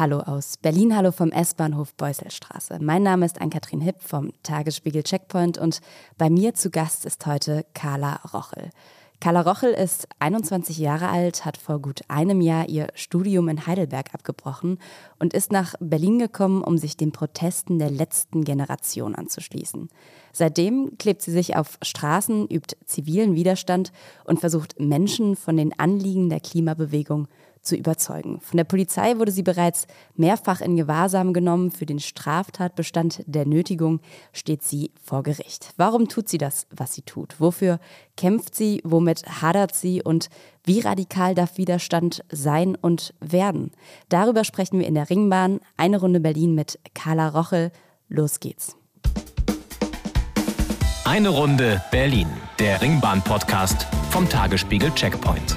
Hallo aus Berlin, hallo vom S-Bahnhof Beuselstraße. Mein Name ist Ann-Kathrin Hipp vom Tagesspiegel Checkpoint und bei mir zu Gast ist heute Carla Rochel. Carla Rochel ist 21 Jahre alt, hat vor gut einem Jahr ihr Studium in Heidelberg abgebrochen und ist nach Berlin gekommen, um sich den Protesten der letzten Generation anzuschließen. Seitdem klebt sie sich auf Straßen, übt zivilen Widerstand und versucht Menschen von den Anliegen der Klimabewegung zu überzeugen. Von der Polizei wurde sie bereits mehrfach in Gewahrsam genommen. Für den Straftatbestand der Nötigung steht sie vor Gericht. Warum tut sie das, was sie tut? Wofür kämpft sie? Womit hadert sie? Und wie radikal darf Widerstand sein und werden? Darüber sprechen wir in der Ringbahn. Eine Runde Berlin mit Carla Rochel. Los geht's. Eine Runde Berlin, der Ringbahn-Podcast vom Tagesspiegel Checkpoint.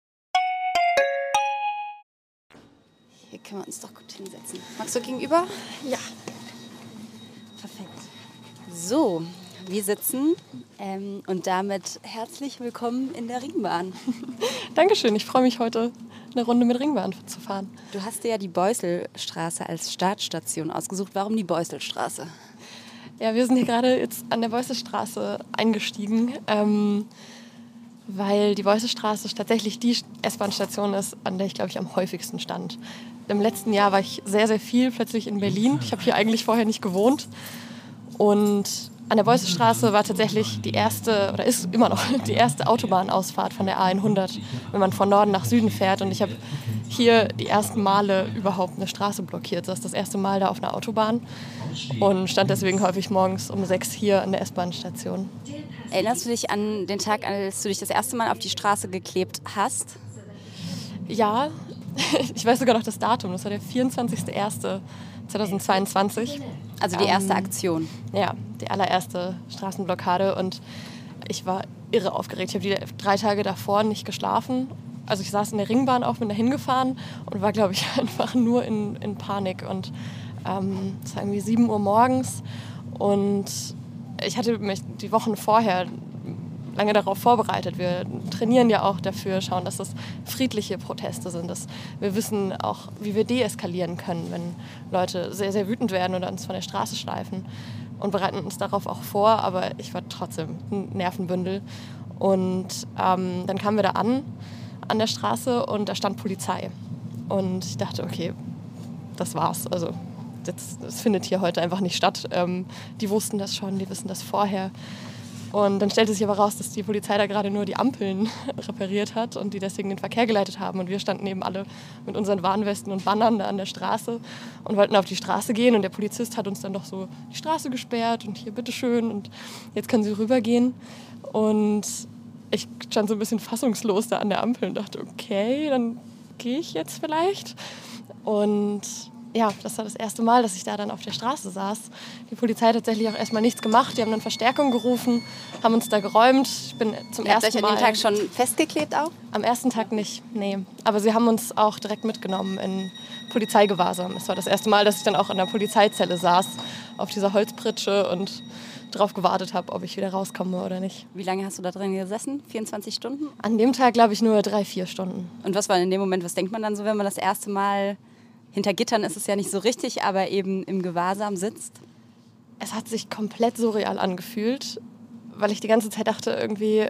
Hier können wir uns doch gut hinsetzen. Magst du gegenüber? Ja. Perfekt. So, wir sitzen ähm, und damit herzlich willkommen in der Ringbahn. Dankeschön, ich freue mich heute eine Runde mit Ringbahn zu fahren. Du hast dir ja die Beuselstraße als Startstation ausgesucht. Warum die Beuselstraße? Ja, wir sind hier gerade jetzt an der Beuselstraße eingestiegen, ähm, weil die Beuselstraße tatsächlich die S-Bahn-Station ist, an der ich, glaube ich, am häufigsten stand im letzten Jahr war ich sehr, sehr viel plötzlich in Berlin. Ich habe hier eigentlich vorher nicht gewohnt. Und an der Beussestraße war tatsächlich die erste, oder ist immer noch die erste Autobahnausfahrt von der A100, wenn man von Norden nach Süden fährt. Und ich habe hier die ersten Male überhaupt eine Straße blockiert. Das ist das erste Mal da auf einer Autobahn und stand deswegen häufig morgens um sechs hier an der S-Bahn-Station. Erinnerst du dich an den Tag, als du dich das erste Mal auf die Straße geklebt hast? Ja, ich weiß sogar noch das Datum, das war der 24.01.2022. Also die erste ähm, Aktion. Ja, die allererste Straßenblockade und ich war irre aufgeregt. Ich habe die drei Tage davor nicht geschlafen. Also ich saß in der Ringbahn auch, bin da hingefahren und war, glaube ich, einfach nur in, in Panik. Und ähm, es war irgendwie 7 Uhr morgens und ich hatte mich die Wochen vorher lange darauf vorbereitet. Wir trainieren ja auch dafür, schauen, dass das friedliche Proteste sind. Dass wir wissen auch, wie wir deeskalieren können, wenn Leute sehr, sehr wütend werden oder uns von der Straße schleifen. Und bereiten uns darauf auch vor, aber ich war trotzdem ein Nervenbündel. Und ähm, dann kamen wir da an, an der Straße, und da stand Polizei. Und ich dachte, okay, das war's. Also das, das findet hier heute einfach nicht statt. Ähm, die wussten das schon, die wissen das vorher. Und dann stellte sich aber raus, dass die Polizei da gerade nur die Ampeln repariert hat und die deswegen den Verkehr geleitet haben. Und wir standen eben alle mit unseren Warnwesten und Bannern da an der Straße und wollten auf die Straße gehen. Und der Polizist hat uns dann doch so die Straße gesperrt und hier bitteschön und jetzt können Sie rübergehen. Und ich stand so ein bisschen fassungslos da an der Ampel und dachte, okay, dann gehe ich jetzt vielleicht. Und ja, das war das erste Mal, dass ich da dann auf der Straße saß. Die Polizei hat tatsächlich auch erstmal nichts gemacht. Die haben dann Verstärkung gerufen, haben uns da geräumt. Ich bin zum Ihr ersten habt euch an dem Tag schon festgeklebt auch? Am ersten Tag nicht, nee. Aber sie haben uns auch direkt mitgenommen in Polizeigewahrsam. Es war das erste Mal, dass ich dann auch in der Polizeizelle saß, auf dieser Holzpritsche und darauf gewartet habe, ob ich wieder rauskomme oder nicht. Wie lange hast du da drin gesessen? 24 Stunden? An dem Tag glaube ich nur drei, vier Stunden. Und was war in dem Moment, was denkt man dann so, wenn man das erste Mal hinter Gittern ist es ja nicht so richtig, aber eben im Gewahrsam sitzt? Es hat sich komplett surreal angefühlt, weil ich die ganze Zeit dachte, irgendwie, äh,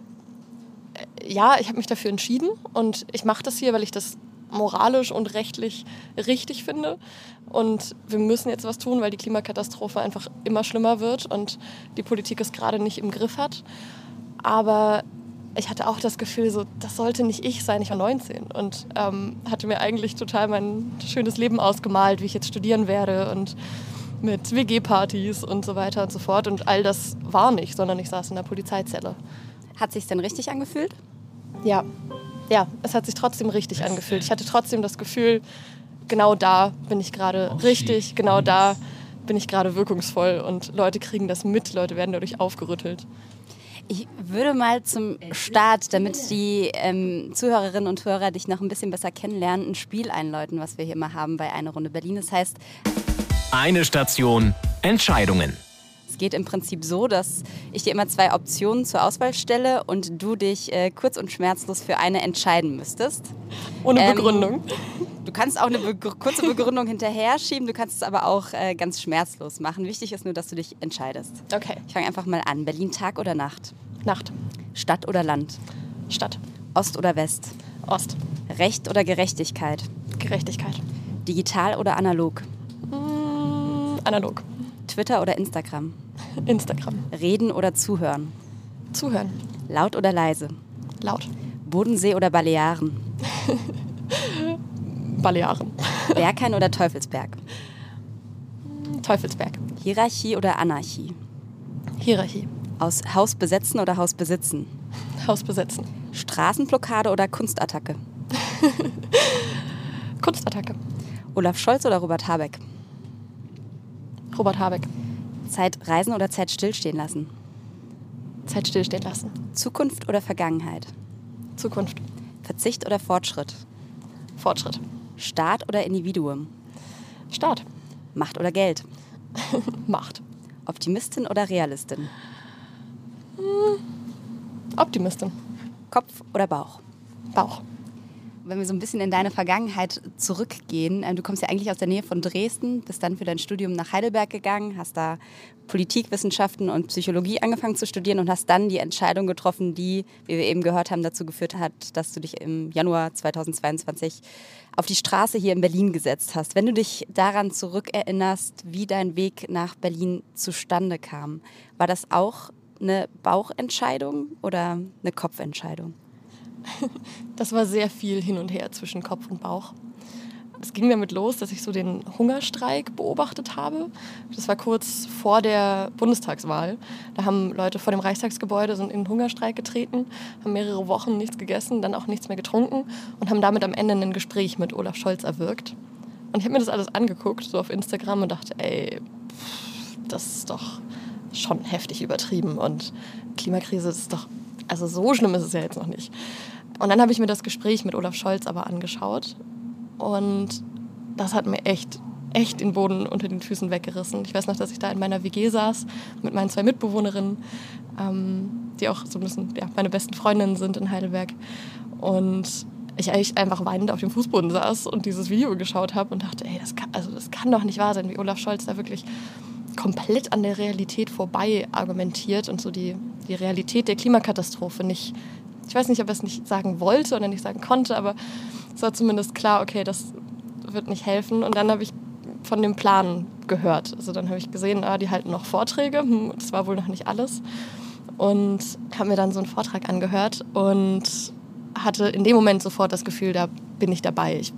ja, ich habe mich dafür entschieden und ich mache das hier, weil ich das moralisch und rechtlich richtig finde. Und wir müssen jetzt was tun, weil die Klimakatastrophe einfach immer schlimmer wird und die Politik es gerade nicht im Griff hat. Aber ich hatte auch das Gefühl, so, das sollte nicht ich sein, ich war 19 und ähm, hatte mir eigentlich total mein schönes Leben ausgemalt, wie ich jetzt studieren werde und mit WG-Partys und so weiter und so fort. Und all das war nicht, sondern ich saß in der Polizeizelle. Hat sich denn richtig angefühlt? Ja, ja, es hat sich trotzdem richtig angefühlt. Ich hatte trotzdem das Gefühl, genau da bin ich gerade richtig, genau da bin ich gerade wirkungsvoll und Leute kriegen das mit, Leute werden dadurch aufgerüttelt. Ich würde mal zum Start, damit die ähm, Zuhörerinnen und Hörer dich noch ein bisschen besser kennenlernen, ein Spiel einläuten, was wir hier mal haben bei Eine Runde Berlin. Das heißt, eine Station Entscheidungen. Es geht im Prinzip so, dass ich dir immer zwei Optionen zur Auswahl stelle und du dich äh, kurz und schmerzlos für eine entscheiden müsstest. Ohne ähm, Begründung. Du kannst auch eine be kurze Begründung hinterher schieben, du kannst es aber auch äh, ganz schmerzlos machen. Wichtig ist nur, dass du dich entscheidest. Okay. Ich fange einfach mal an. Berlin Tag oder Nacht? Nacht. Stadt oder Land? Stadt. Ost oder West? Ost. Recht oder Gerechtigkeit? Gerechtigkeit. Digital oder analog? Mm, analog. Twitter oder Instagram? Instagram. Reden oder zuhören? Zuhören. Laut oder leise? Laut. Bodensee oder Balearen? Balearen. Berghain oder Teufelsberg? Teufelsberg. Hierarchie oder Anarchie? Hierarchie. Aus Haus besetzen oder Haus besitzen? Haus besetzen. Straßenblockade oder Kunstattacke? Kunstattacke. Olaf Scholz oder Robert Habeck? Robert Habeck. Zeit reisen oder Zeit stillstehen lassen? Zeit stillstehen lassen. Zukunft oder Vergangenheit? Zukunft. Verzicht oder Fortschritt? Fortschritt. Staat oder Individuum? Staat. Macht oder Geld? Macht. Optimistin oder Realistin? Optimistin. Kopf oder Bauch? Bauch. Wenn wir so ein bisschen in deine Vergangenheit zurückgehen, ähm, du kommst ja eigentlich aus der Nähe von Dresden, bist dann für dein Studium nach Heidelberg gegangen, hast da Politikwissenschaften und Psychologie angefangen zu studieren und hast dann die Entscheidung getroffen, die, wie wir eben gehört haben, dazu geführt hat, dass du dich im Januar 2022 auf die Straße hier in Berlin gesetzt hast. Wenn du dich daran zurückerinnerst, wie dein Weg nach Berlin zustande kam, war das auch eine Bauchentscheidung oder eine Kopfentscheidung? Das war sehr viel hin und her zwischen Kopf und Bauch. Es ging damit los, dass ich so den Hungerstreik beobachtet habe. Das war kurz vor der Bundestagswahl. Da haben Leute vor dem Reichstagsgebäude in den Hungerstreik getreten, haben mehrere Wochen nichts gegessen, dann auch nichts mehr getrunken und haben damit am Ende ein Gespräch mit Olaf Scholz erwirkt. Und ich habe mir das alles angeguckt, so auf Instagram und dachte, ey, das ist doch schon heftig übertrieben und Klimakrise ist doch, also so schlimm ist es ja jetzt noch nicht. Und dann habe ich mir das Gespräch mit Olaf Scholz aber angeschaut und das hat mir echt, echt den Boden unter den Füßen weggerissen. Ich weiß noch, dass ich da in meiner WG saß mit meinen zwei Mitbewohnerinnen, ähm, die auch so ein bisschen ja, meine besten Freundinnen sind in Heidelberg. Und ich eigentlich einfach weinend auf dem Fußboden saß und dieses Video geschaut habe und dachte, ey, das kann, also das kann doch nicht wahr sein, wie Olaf Scholz da wirklich komplett an der Realität vorbei argumentiert und so die, die Realität der Klimakatastrophe nicht, ich weiß nicht, ob er es nicht sagen wollte oder nicht sagen konnte, aber es war zumindest klar, okay, das wird nicht helfen. Und dann habe ich von dem Plan gehört. Also dann habe ich gesehen, ah, die halten noch Vorträge. Hm, das war wohl noch nicht alles. Und habe mir dann so einen Vortrag angehört und hatte in dem Moment sofort das Gefühl, da bin ich dabei. Ich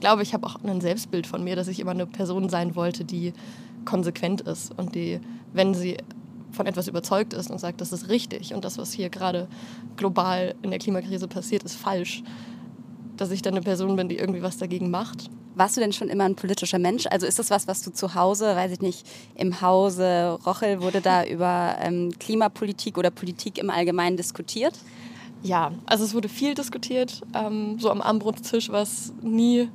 glaube, ich habe auch ein Selbstbild von mir, dass ich immer eine Person sein wollte, die konsequent ist und die, wenn sie von etwas überzeugt ist und sagt, das ist richtig und das, was hier gerade global in der Klimakrise passiert, ist falsch, dass ich dann eine Person bin, die irgendwie was dagegen macht. Warst du denn schon immer ein politischer Mensch? Also ist das was, was du zu Hause, weiß ich nicht, im Hause Rochel wurde da über ähm, Klimapolitik oder Politik im Allgemeinen diskutiert? Ja, also es wurde viel diskutiert. Ähm, so am Armbrotstisch war es nie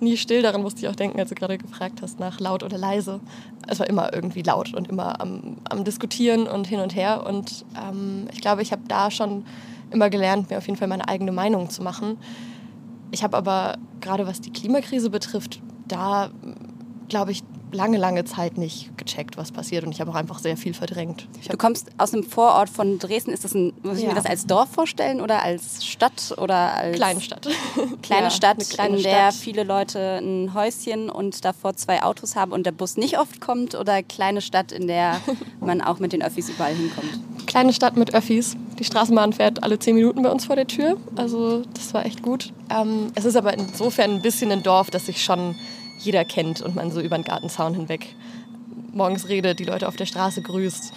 nie still. Daran musste ich auch denken, als du gerade gefragt hast nach laut oder leise. Es war immer irgendwie laut und immer am, am Diskutieren und hin und her. Und ähm, ich glaube, ich habe da schon immer gelernt, mir auf jeden Fall meine eigene Meinung zu machen. Ich habe aber gerade was die Klimakrise betrifft, da glaube ich, lange, lange Zeit nicht gecheckt, was passiert. Und ich habe auch einfach sehr viel verdrängt. Du kommst aus einem Vorort von Dresden. Ist das ein, muss ich ja. mir das als Dorf vorstellen oder als Stadt oder als kleine Stadt? Kleine ja, Stadt, kleine in der Stadt. viele Leute ein Häuschen und davor zwei Autos haben und der Bus nicht oft kommt oder kleine Stadt, in der man auch mit den Öffis überall hinkommt? Kleine Stadt mit Öffis. Die Straßenbahn fährt alle zehn Minuten bei uns vor der Tür. Also das war echt gut. Ähm, es ist aber insofern ein bisschen ein Dorf, dass ich schon jeder kennt und man so über den Gartenzaun hinweg morgens redet, die Leute auf der Straße grüßt.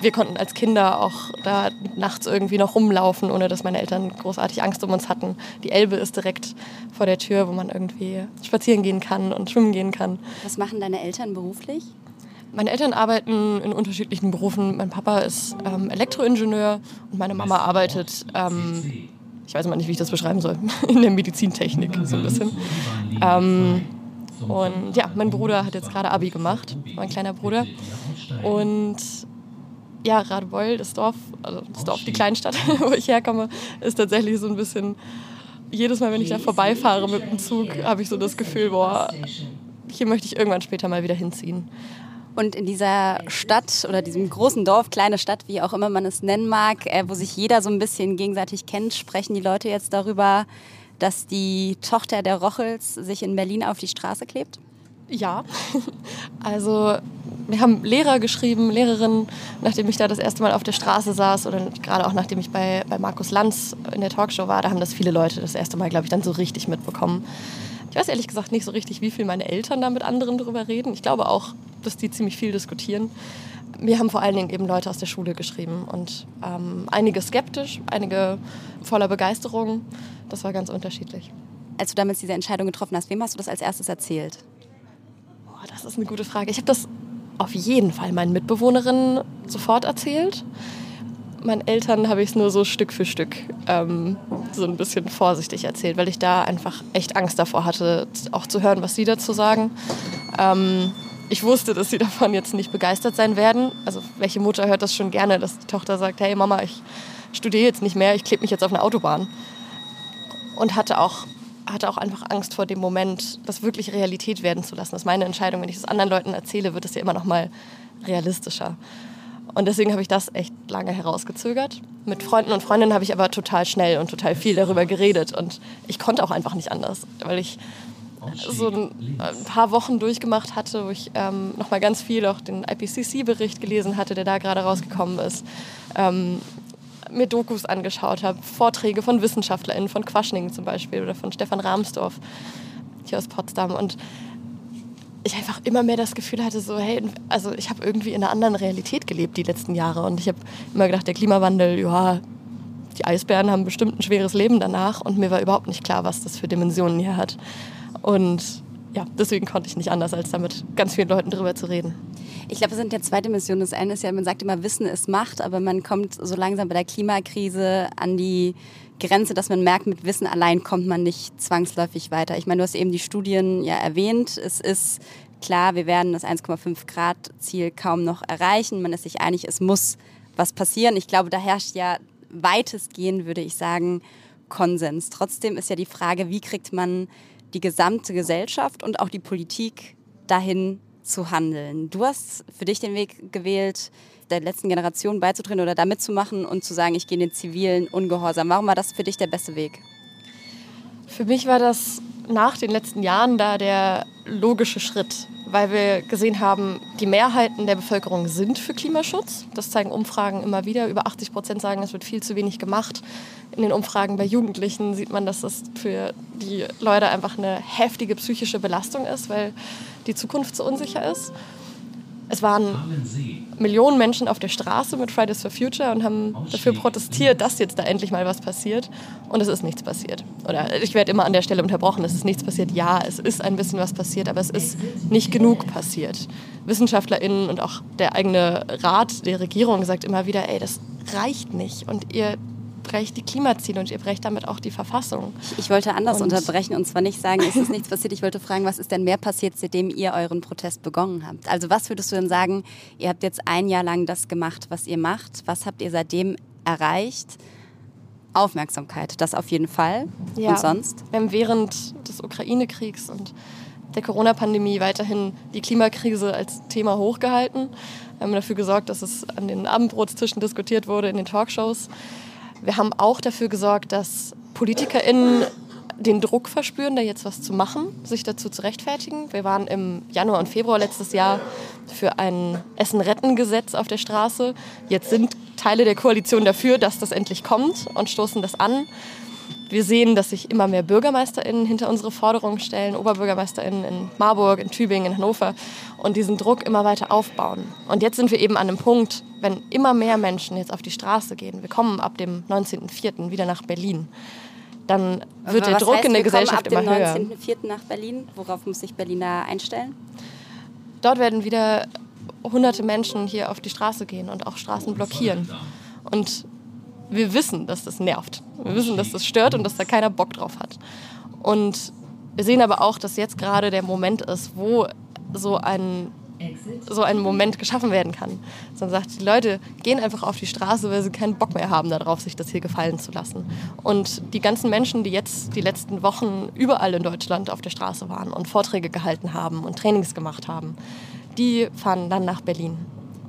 Wir konnten als Kinder auch da nachts irgendwie noch rumlaufen, ohne dass meine Eltern großartig Angst um uns hatten. Die Elbe ist direkt vor der Tür, wo man irgendwie spazieren gehen kann und schwimmen gehen kann. Was machen deine Eltern beruflich? Meine Eltern arbeiten in unterschiedlichen Berufen. Mein Papa ist ähm, Elektroingenieur und meine Mama arbeitet, ähm, ich weiß immer nicht, wie ich das beschreiben soll, in der Medizintechnik so ein bisschen. Ähm, und ja, mein Bruder hat jetzt gerade Abi gemacht, mein kleiner Bruder. Und ja, Radebeul, das Dorf, also das Dorf, die Kleinstadt, wo ich herkomme, ist tatsächlich so ein bisschen, jedes Mal, wenn ich da vorbeifahre mit dem Zug, habe ich so das Gefühl, boah, hier möchte ich irgendwann später mal wieder hinziehen. Und in dieser Stadt oder diesem großen Dorf, kleine Stadt, wie auch immer man es nennen mag, äh, wo sich jeder so ein bisschen gegenseitig kennt, sprechen die Leute jetzt darüber, dass die Tochter der Rochels sich in Berlin auf die Straße klebt? Ja, also wir haben Lehrer geschrieben, Lehrerinnen, nachdem ich da das erste Mal auf der Straße saß oder gerade auch nachdem ich bei, bei Markus Lanz in der Talkshow war, da haben das viele Leute das erste Mal, glaube ich, dann so richtig mitbekommen. Ich weiß ehrlich gesagt nicht so richtig, wie viel meine Eltern da mit anderen drüber reden. Ich glaube auch, dass die ziemlich viel diskutieren. Mir haben vor allen Dingen eben Leute aus der Schule geschrieben und ähm, einige skeptisch, einige voller Begeisterung. Das war ganz unterschiedlich. Als du damals diese Entscheidung getroffen hast, wem hast du das als erstes erzählt? Boah, das ist eine gute Frage. Ich habe das auf jeden Fall meinen Mitbewohnerinnen sofort erzählt meinen Eltern habe ich es nur so Stück für Stück ähm, so ein bisschen vorsichtig erzählt, weil ich da einfach echt Angst davor hatte, auch zu hören, was sie dazu sagen. Ähm, ich wusste, dass sie davon jetzt nicht begeistert sein werden. Also welche Mutter hört das schon gerne, dass die Tochter sagt, hey Mama, ich studiere jetzt nicht mehr, ich klebe mich jetzt auf eine Autobahn. Und hatte auch, hatte auch einfach Angst vor dem Moment, das wirklich Realität werden zu lassen. Das ist meine Entscheidung. Wenn ich das anderen Leuten erzähle, wird es ja immer noch mal realistischer. Und deswegen habe ich das echt lange herausgezögert. Mit Freunden und Freundinnen habe ich aber total schnell und total viel darüber geredet. Und ich konnte auch einfach nicht anders, weil ich so ein, ein paar Wochen durchgemacht hatte, wo ich ähm, noch mal ganz viel auch den IPCC-Bericht gelesen hatte, der da gerade rausgekommen ist. Ähm, mir Dokus angeschaut habe, Vorträge von WissenschaftlerInnen, von Quaschning zum Beispiel oder von Stefan Rahmsdorf hier aus Potsdam. Und ich einfach immer mehr das Gefühl hatte, so, hey, also ich habe irgendwie in einer anderen Realität gelebt die letzten Jahre. Und ich habe immer gedacht, der Klimawandel, ja, die Eisbären haben bestimmt ein schweres Leben danach. Und mir war überhaupt nicht klar, was das für Dimensionen hier hat. Und ja, deswegen konnte ich nicht anders, als damit ganz vielen Leuten drüber zu reden. Ich glaube, es sind ja zwei Dimensionen. Das eine ist ja, man sagt immer, Wissen ist Macht, aber man kommt so langsam bei der Klimakrise an die Grenze, dass man merkt, mit Wissen allein kommt man nicht zwangsläufig weiter. Ich meine, du hast eben die Studien ja erwähnt. Es ist klar, wir werden das 1,5 Grad Ziel kaum noch erreichen. Man ist sich einig, es muss was passieren. Ich glaube, da herrscht ja weitestgehend, würde ich sagen, Konsens. Trotzdem ist ja die Frage, wie kriegt man die gesamte Gesellschaft und auch die Politik dahin zu handeln. Du hast für dich den Weg gewählt, der letzten Generation beizutreten oder da mitzumachen und zu sagen, ich gehe in den zivilen Ungehorsam. Warum war das für dich der beste Weg? Für mich war das nach den letzten Jahren da der logische Schritt, weil wir gesehen haben, die Mehrheiten der Bevölkerung sind für Klimaschutz. Das zeigen Umfragen immer wieder. Über 80 Prozent sagen, es wird viel zu wenig gemacht. In den Umfragen bei Jugendlichen sieht man, dass das für die Leute einfach eine heftige psychische Belastung ist, weil die Zukunft so unsicher ist. Es waren Millionen Menschen auf der Straße mit Fridays for Future und haben dafür protestiert, dass jetzt da endlich mal was passiert. Und es ist nichts passiert. Oder ich werde immer an der Stelle unterbrochen, es ist nichts passiert. Ja, es ist ein bisschen was passiert, aber es ist nicht genug passiert. WissenschaftlerInnen und auch der eigene Rat der Regierung sagt immer wieder, ey, das reicht nicht. Und ihr brecht die Klimaziele und ihr brecht damit auch die Verfassung. Ich, ich wollte anders und unterbrechen und zwar nicht sagen, es ist nichts passiert. Ich wollte fragen, was ist denn mehr passiert, seitdem ihr euren Protest begonnen habt? Also was würdest du denn sagen, ihr habt jetzt ein Jahr lang das gemacht, was ihr macht. Was habt ihr seitdem erreicht? Aufmerksamkeit, das auf jeden Fall. Ja, und sonst? Wir haben während des Ukraine-Kriegs und der Corona-Pandemie weiterhin die Klimakrise als Thema hochgehalten. Wir haben dafür gesorgt, dass es an den Abendbrotstischen diskutiert wurde, in den Talkshows. Wir haben auch dafür gesorgt, dass PolitikerInnen den Druck verspüren, da jetzt was zu machen, sich dazu zu rechtfertigen. Wir waren im Januar und Februar letztes Jahr für ein Essen-Retten-Gesetz auf der Straße. Jetzt sind Teile der Koalition dafür, dass das endlich kommt und stoßen das an. Wir sehen, dass sich immer mehr BürgermeisterInnen hinter unsere Forderungen stellen, OberbürgermeisterInnen in Marburg, in Tübingen, in Hannover und diesen Druck immer weiter aufbauen. Und jetzt sind wir eben an einem Punkt, wenn immer mehr Menschen jetzt auf die Straße gehen, wir kommen ab dem 19.04. wieder nach Berlin, dann wird der Druck heißt, in der Gesellschaft immer höher. Ab dem 19.04. nach Berlin, worauf muss sich Berliner einstellen? Dort werden wieder hunderte Menschen hier auf die Straße gehen und auch Straßen blockieren. Und wir wissen, dass das nervt. Wir wissen, dass das stört und dass da keiner Bock drauf hat. Und wir sehen aber auch, dass jetzt gerade der Moment ist, wo so ein, so ein Moment geschaffen werden kann. Dass man sagt, die Leute gehen einfach auf die Straße, weil sie keinen Bock mehr haben darauf, sich das hier gefallen zu lassen. Und die ganzen Menschen, die jetzt die letzten Wochen überall in Deutschland auf der Straße waren und Vorträge gehalten haben und Trainings gemacht haben, die fahren dann nach Berlin.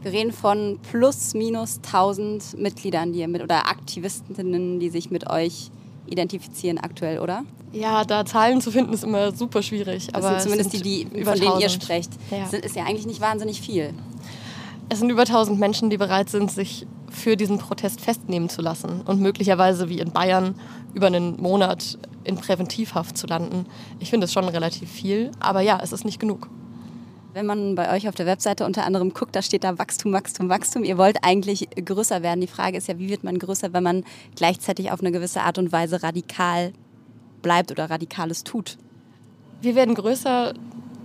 Wir reden von plus minus 1000 Mitgliedern, die ihr mit oder Aktivistinnen, die sich mit euch identifizieren aktuell, oder? Ja, da Zahlen zu finden ist immer super schwierig. Das aber sind zumindest die, die von denen ihr sprecht. Ja. Das ist ja eigentlich nicht wahnsinnig viel. Es sind über 1000 Menschen, die bereit sind, sich für diesen Protest festnehmen zu lassen und möglicherweise wie in Bayern über einen Monat in Präventivhaft zu landen. Ich finde es schon relativ viel, aber ja, es ist nicht genug. Wenn man bei euch auf der Webseite unter anderem guckt, da steht da Wachstum, Wachstum, Wachstum. Ihr wollt eigentlich größer werden. Die Frage ist ja, wie wird man größer, wenn man gleichzeitig auf eine gewisse Art und Weise radikal bleibt oder Radikales tut? Wir werden größer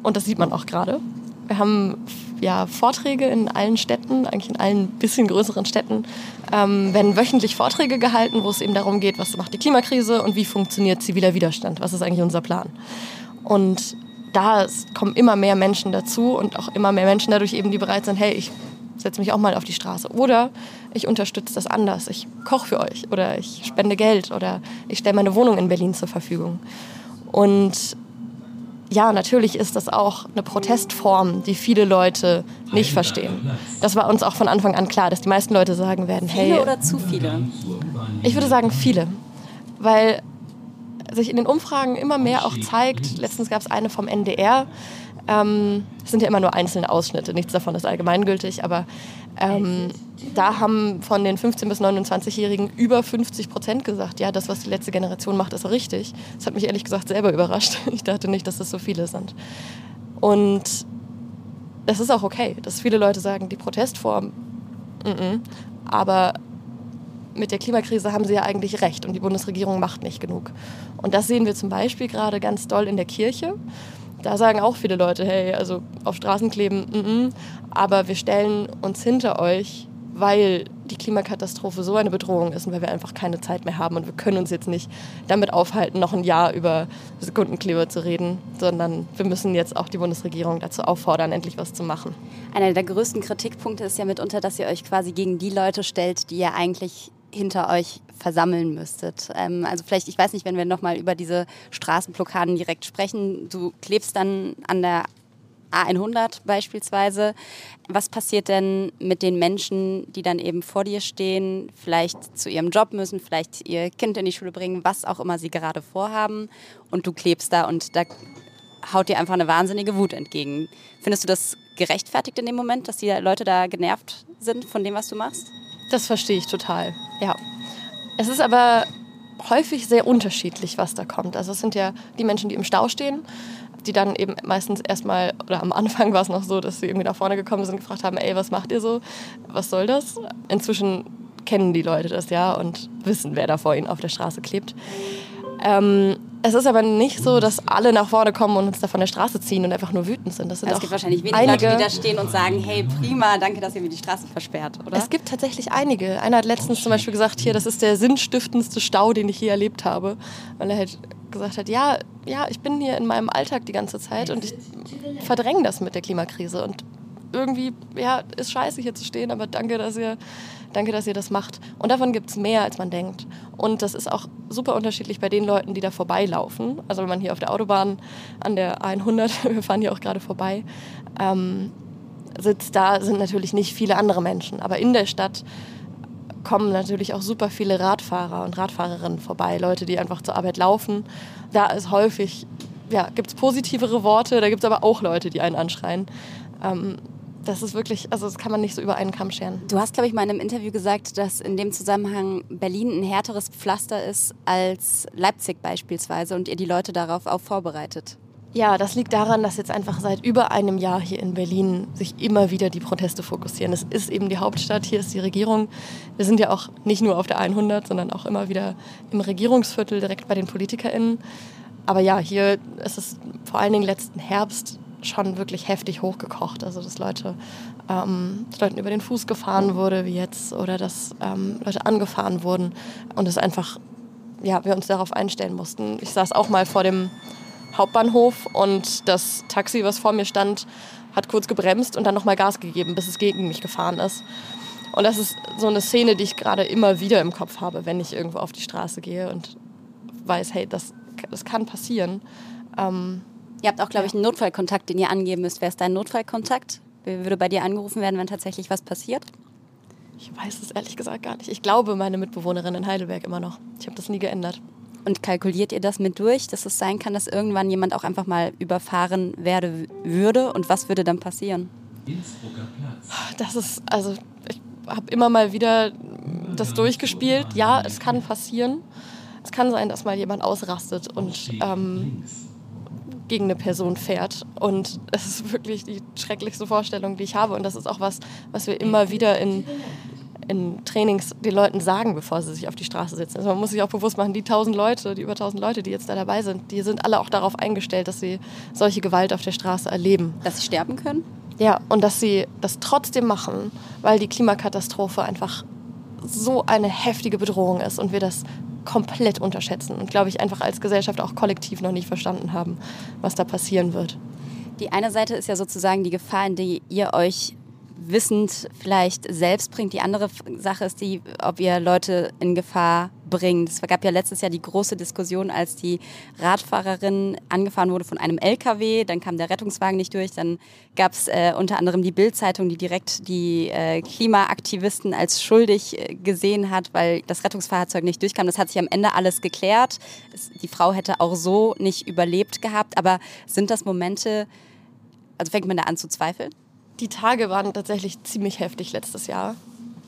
und das sieht man auch gerade. Wir haben ja, Vorträge in allen Städten, eigentlich in allen bisschen größeren Städten, ähm, werden wöchentlich Vorträge gehalten, wo es eben darum geht, was macht die Klimakrise und wie funktioniert ziviler Widerstand, was ist eigentlich unser Plan. Und da kommen immer mehr Menschen dazu und auch immer mehr Menschen dadurch eben, die bereit sind, hey, ich setze mich auch mal auf die Straße. Oder ich unterstütze das anders. Ich koche für euch oder ich spende Geld oder ich stelle meine Wohnung in Berlin zur Verfügung. Und ja, natürlich ist das auch eine Protestform, die viele Leute nicht verstehen. Das war uns auch von Anfang an klar, dass die meisten Leute sagen werden, hey. Viele oder zu viele? Ich würde sagen viele. Weil sich in den Umfragen immer mehr auch zeigt. Letztens gab es eine vom NDR. Ähm, es sind ja immer nur einzelne Ausschnitte, nichts davon ist allgemeingültig, aber ähm, da haben von den 15- bis 29-Jährigen über 50 Prozent gesagt, ja, das, was die letzte Generation macht, ist richtig. Das hat mich ehrlich gesagt selber überrascht. Ich dachte nicht, dass das so viele sind. Und das ist auch okay, dass viele Leute sagen, die Protestform, mm -mm, aber mit der Klimakrise haben sie ja eigentlich recht und die Bundesregierung macht nicht genug. Und das sehen wir zum Beispiel gerade ganz doll in der Kirche. Da sagen auch viele Leute, hey, also auf Straßen kleben, mm -mm, aber wir stellen uns hinter euch, weil die Klimakatastrophe so eine Bedrohung ist und weil wir einfach keine Zeit mehr haben und wir können uns jetzt nicht damit aufhalten, noch ein Jahr über Sekundenkleber zu reden, sondern wir müssen jetzt auch die Bundesregierung dazu auffordern, endlich was zu machen. Einer der größten Kritikpunkte ist ja mitunter, dass ihr euch quasi gegen die Leute stellt, die ja eigentlich hinter euch versammeln müsstet. Ähm, also vielleicht, ich weiß nicht, wenn wir nochmal über diese Straßenblockaden direkt sprechen, du klebst dann an der A100 beispielsweise. Was passiert denn mit den Menschen, die dann eben vor dir stehen, vielleicht zu ihrem Job müssen, vielleicht ihr Kind in die Schule bringen, was auch immer sie gerade vorhaben und du klebst da und da haut dir einfach eine wahnsinnige Wut entgegen. Findest du das gerechtfertigt in dem Moment, dass die Leute da genervt sind von dem, was du machst? Das verstehe ich total, ja. Es ist aber häufig sehr unterschiedlich, was da kommt. Also es sind ja die Menschen, die im Stau stehen, die dann eben meistens erstmal, oder am Anfang war es noch so, dass sie irgendwie nach vorne gekommen sind und gefragt haben, ey, was macht ihr so? Was soll das? Inzwischen kennen die Leute das ja und wissen, wer da vor ihnen auf der Straße klebt. Ähm, es ist aber nicht so, dass alle nach vorne kommen und uns da von der Straße ziehen und einfach nur wütend sind. Das sind also es gibt wahrscheinlich wenige einige, Leute, die da stehen und sagen, hey, prima, danke, dass ihr mir die Straße versperrt, oder? Es gibt tatsächlich einige. Einer hat letztens zum Beispiel gesagt, hier, das ist der sinnstiftendste Stau, den ich je erlebt habe. Weil er halt gesagt hat, ja, ja, ich bin hier in meinem Alltag die ganze Zeit und ich verdränge das mit der Klimakrise. Und irgendwie, ja, ist scheiße hier zu stehen, aber danke, dass ihr Danke, dass ihr das macht. Und davon gibt es mehr, als man denkt. Und das ist auch super unterschiedlich bei den Leuten, die da vorbeilaufen. Also wenn man hier auf der Autobahn an der 100, wir fahren hier auch gerade vorbei, ähm, sitzt, da sind natürlich nicht viele andere Menschen. Aber in der Stadt kommen natürlich auch super viele Radfahrer und Radfahrerinnen vorbei, Leute, die einfach zur Arbeit laufen. Da ist häufig, ja, gibt es positivere Worte, da gibt es aber auch Leute, die einen anschreien. Ähm, das ist wirklich, also das kann man nicht so über einen Kamm scheren. Du hast, glaube ich, mal in einem Interview gesagt, dass in dem Zusammenhang Berlin ein härteres Pflaster ist als Leipzig beispielsweise und ihr die Leute darauf auch vorbereitet. Ja, das liegt daran, dass jetzt einfach seit über einem Jahr hier in Berlin sich immer wieder die Proteste fokussieren. Es ist eben die Hauptstadt, hier ist die Regierung. Wir sind ja auch nicht nur auf der 100, sondern auch immer wieder im Regierungsviertel direkt bei den PolitikerInnen. Aber ja, hier ist es vor allen Dingen letzten Herbst schon wirklich heftig hochgekocht. Also dass Leute, ähm, dass Leuten über den Fuß gefahren wurde, wie jetzt, oder dass ähm, Leute angefahren wurden und es einfach, ja, wir uns darauf einstellen mussten. Ich saß auch mal vor dem Hauptbahnhof und das Taxi, was vor mir stand, hat kurz gebremst und dann nochmal Gas gegeben, bis es gegen mich gefahren ist. Und das ist so eine Szene, die ich gerade immer wieder im Kopf habe, wenn ich irgendwo auf die Straße gehe und weiß, hey, das, das kann passieren. Ähm, Ihr habt auch, glaube ich, einen Notfallkontakt, den ihr angeben müsst. Wer ist dein Notfallkontakt? Wer würde bei dir angerufen werden, wenn tatsächlich was passiert? Ich weiß es ehrlich gesagt gar nicht. Ich glaube meine Mitbewohnerin in Heidelberg immer noch. Ich habe das nie geändert. Und kalkuliert ihr das mit durch, dass es sein kann, dass irgendwann jemand auch einfach mal überfahren werden würde? Und was würde dann passieren? Das ist, also ich habe immer mal wieder das durchgespielt. Ja, es kann passieren. Es kann sein, dass mal jemand ausrastet und ähm, gegen eine Person fährt. Und es ist wirklich die schrecklichste Vorstellung, die ich habe. Und das ist auch was, was wir immer wieder in, in Trainings den Leuten sagen, bevor sie sich auf die Straße setzen. Also man muss sich auch bewusst machen, die tausend Leute, die über tausend Leute, die jetzt da dabei sind, die sind alle auch darauf eingestellt, dass sie solche Gewalt auf der Straße erleben. Dass sie sterben können? Ja, und dass sie das trotzdem machen, weil die Klimakatastrophe einfach so eine heftige Bedrohung ist und wir das komplett unterschätzen und, glaube ich, einfach als Gesellschaft auch kollektiv noch nicht verstanden haben, was da passieren wird. Die eine Seite ist ja sozusagen die Gefahr, in die ihr euch wissend vielleicht selbst bringt. Die andere Sache ist die, ob ihr Leute in Gefahr bringt. Es gab ja letztes Jahr die große Diskussion, als die Radfahrerin angefahren wurde von einem LKW, dann kam der Rettungswagen nicht durch, dann gab es äh, unter anderem die Bildzeitung, die direkt die äh, Klimaaktivisten als schuldig äh, gesehen hat, weil das Rettungsfahrzeug nicht durchkam. Das hat sich am Ende alles geklärt. Es, die Frau hätte auch so nicht überlebt gehabt, aber sind das Momente, also fängt man da an zu zweifeln? Die Tage waren tatsächlich ziemlich heftig letztes Jahr.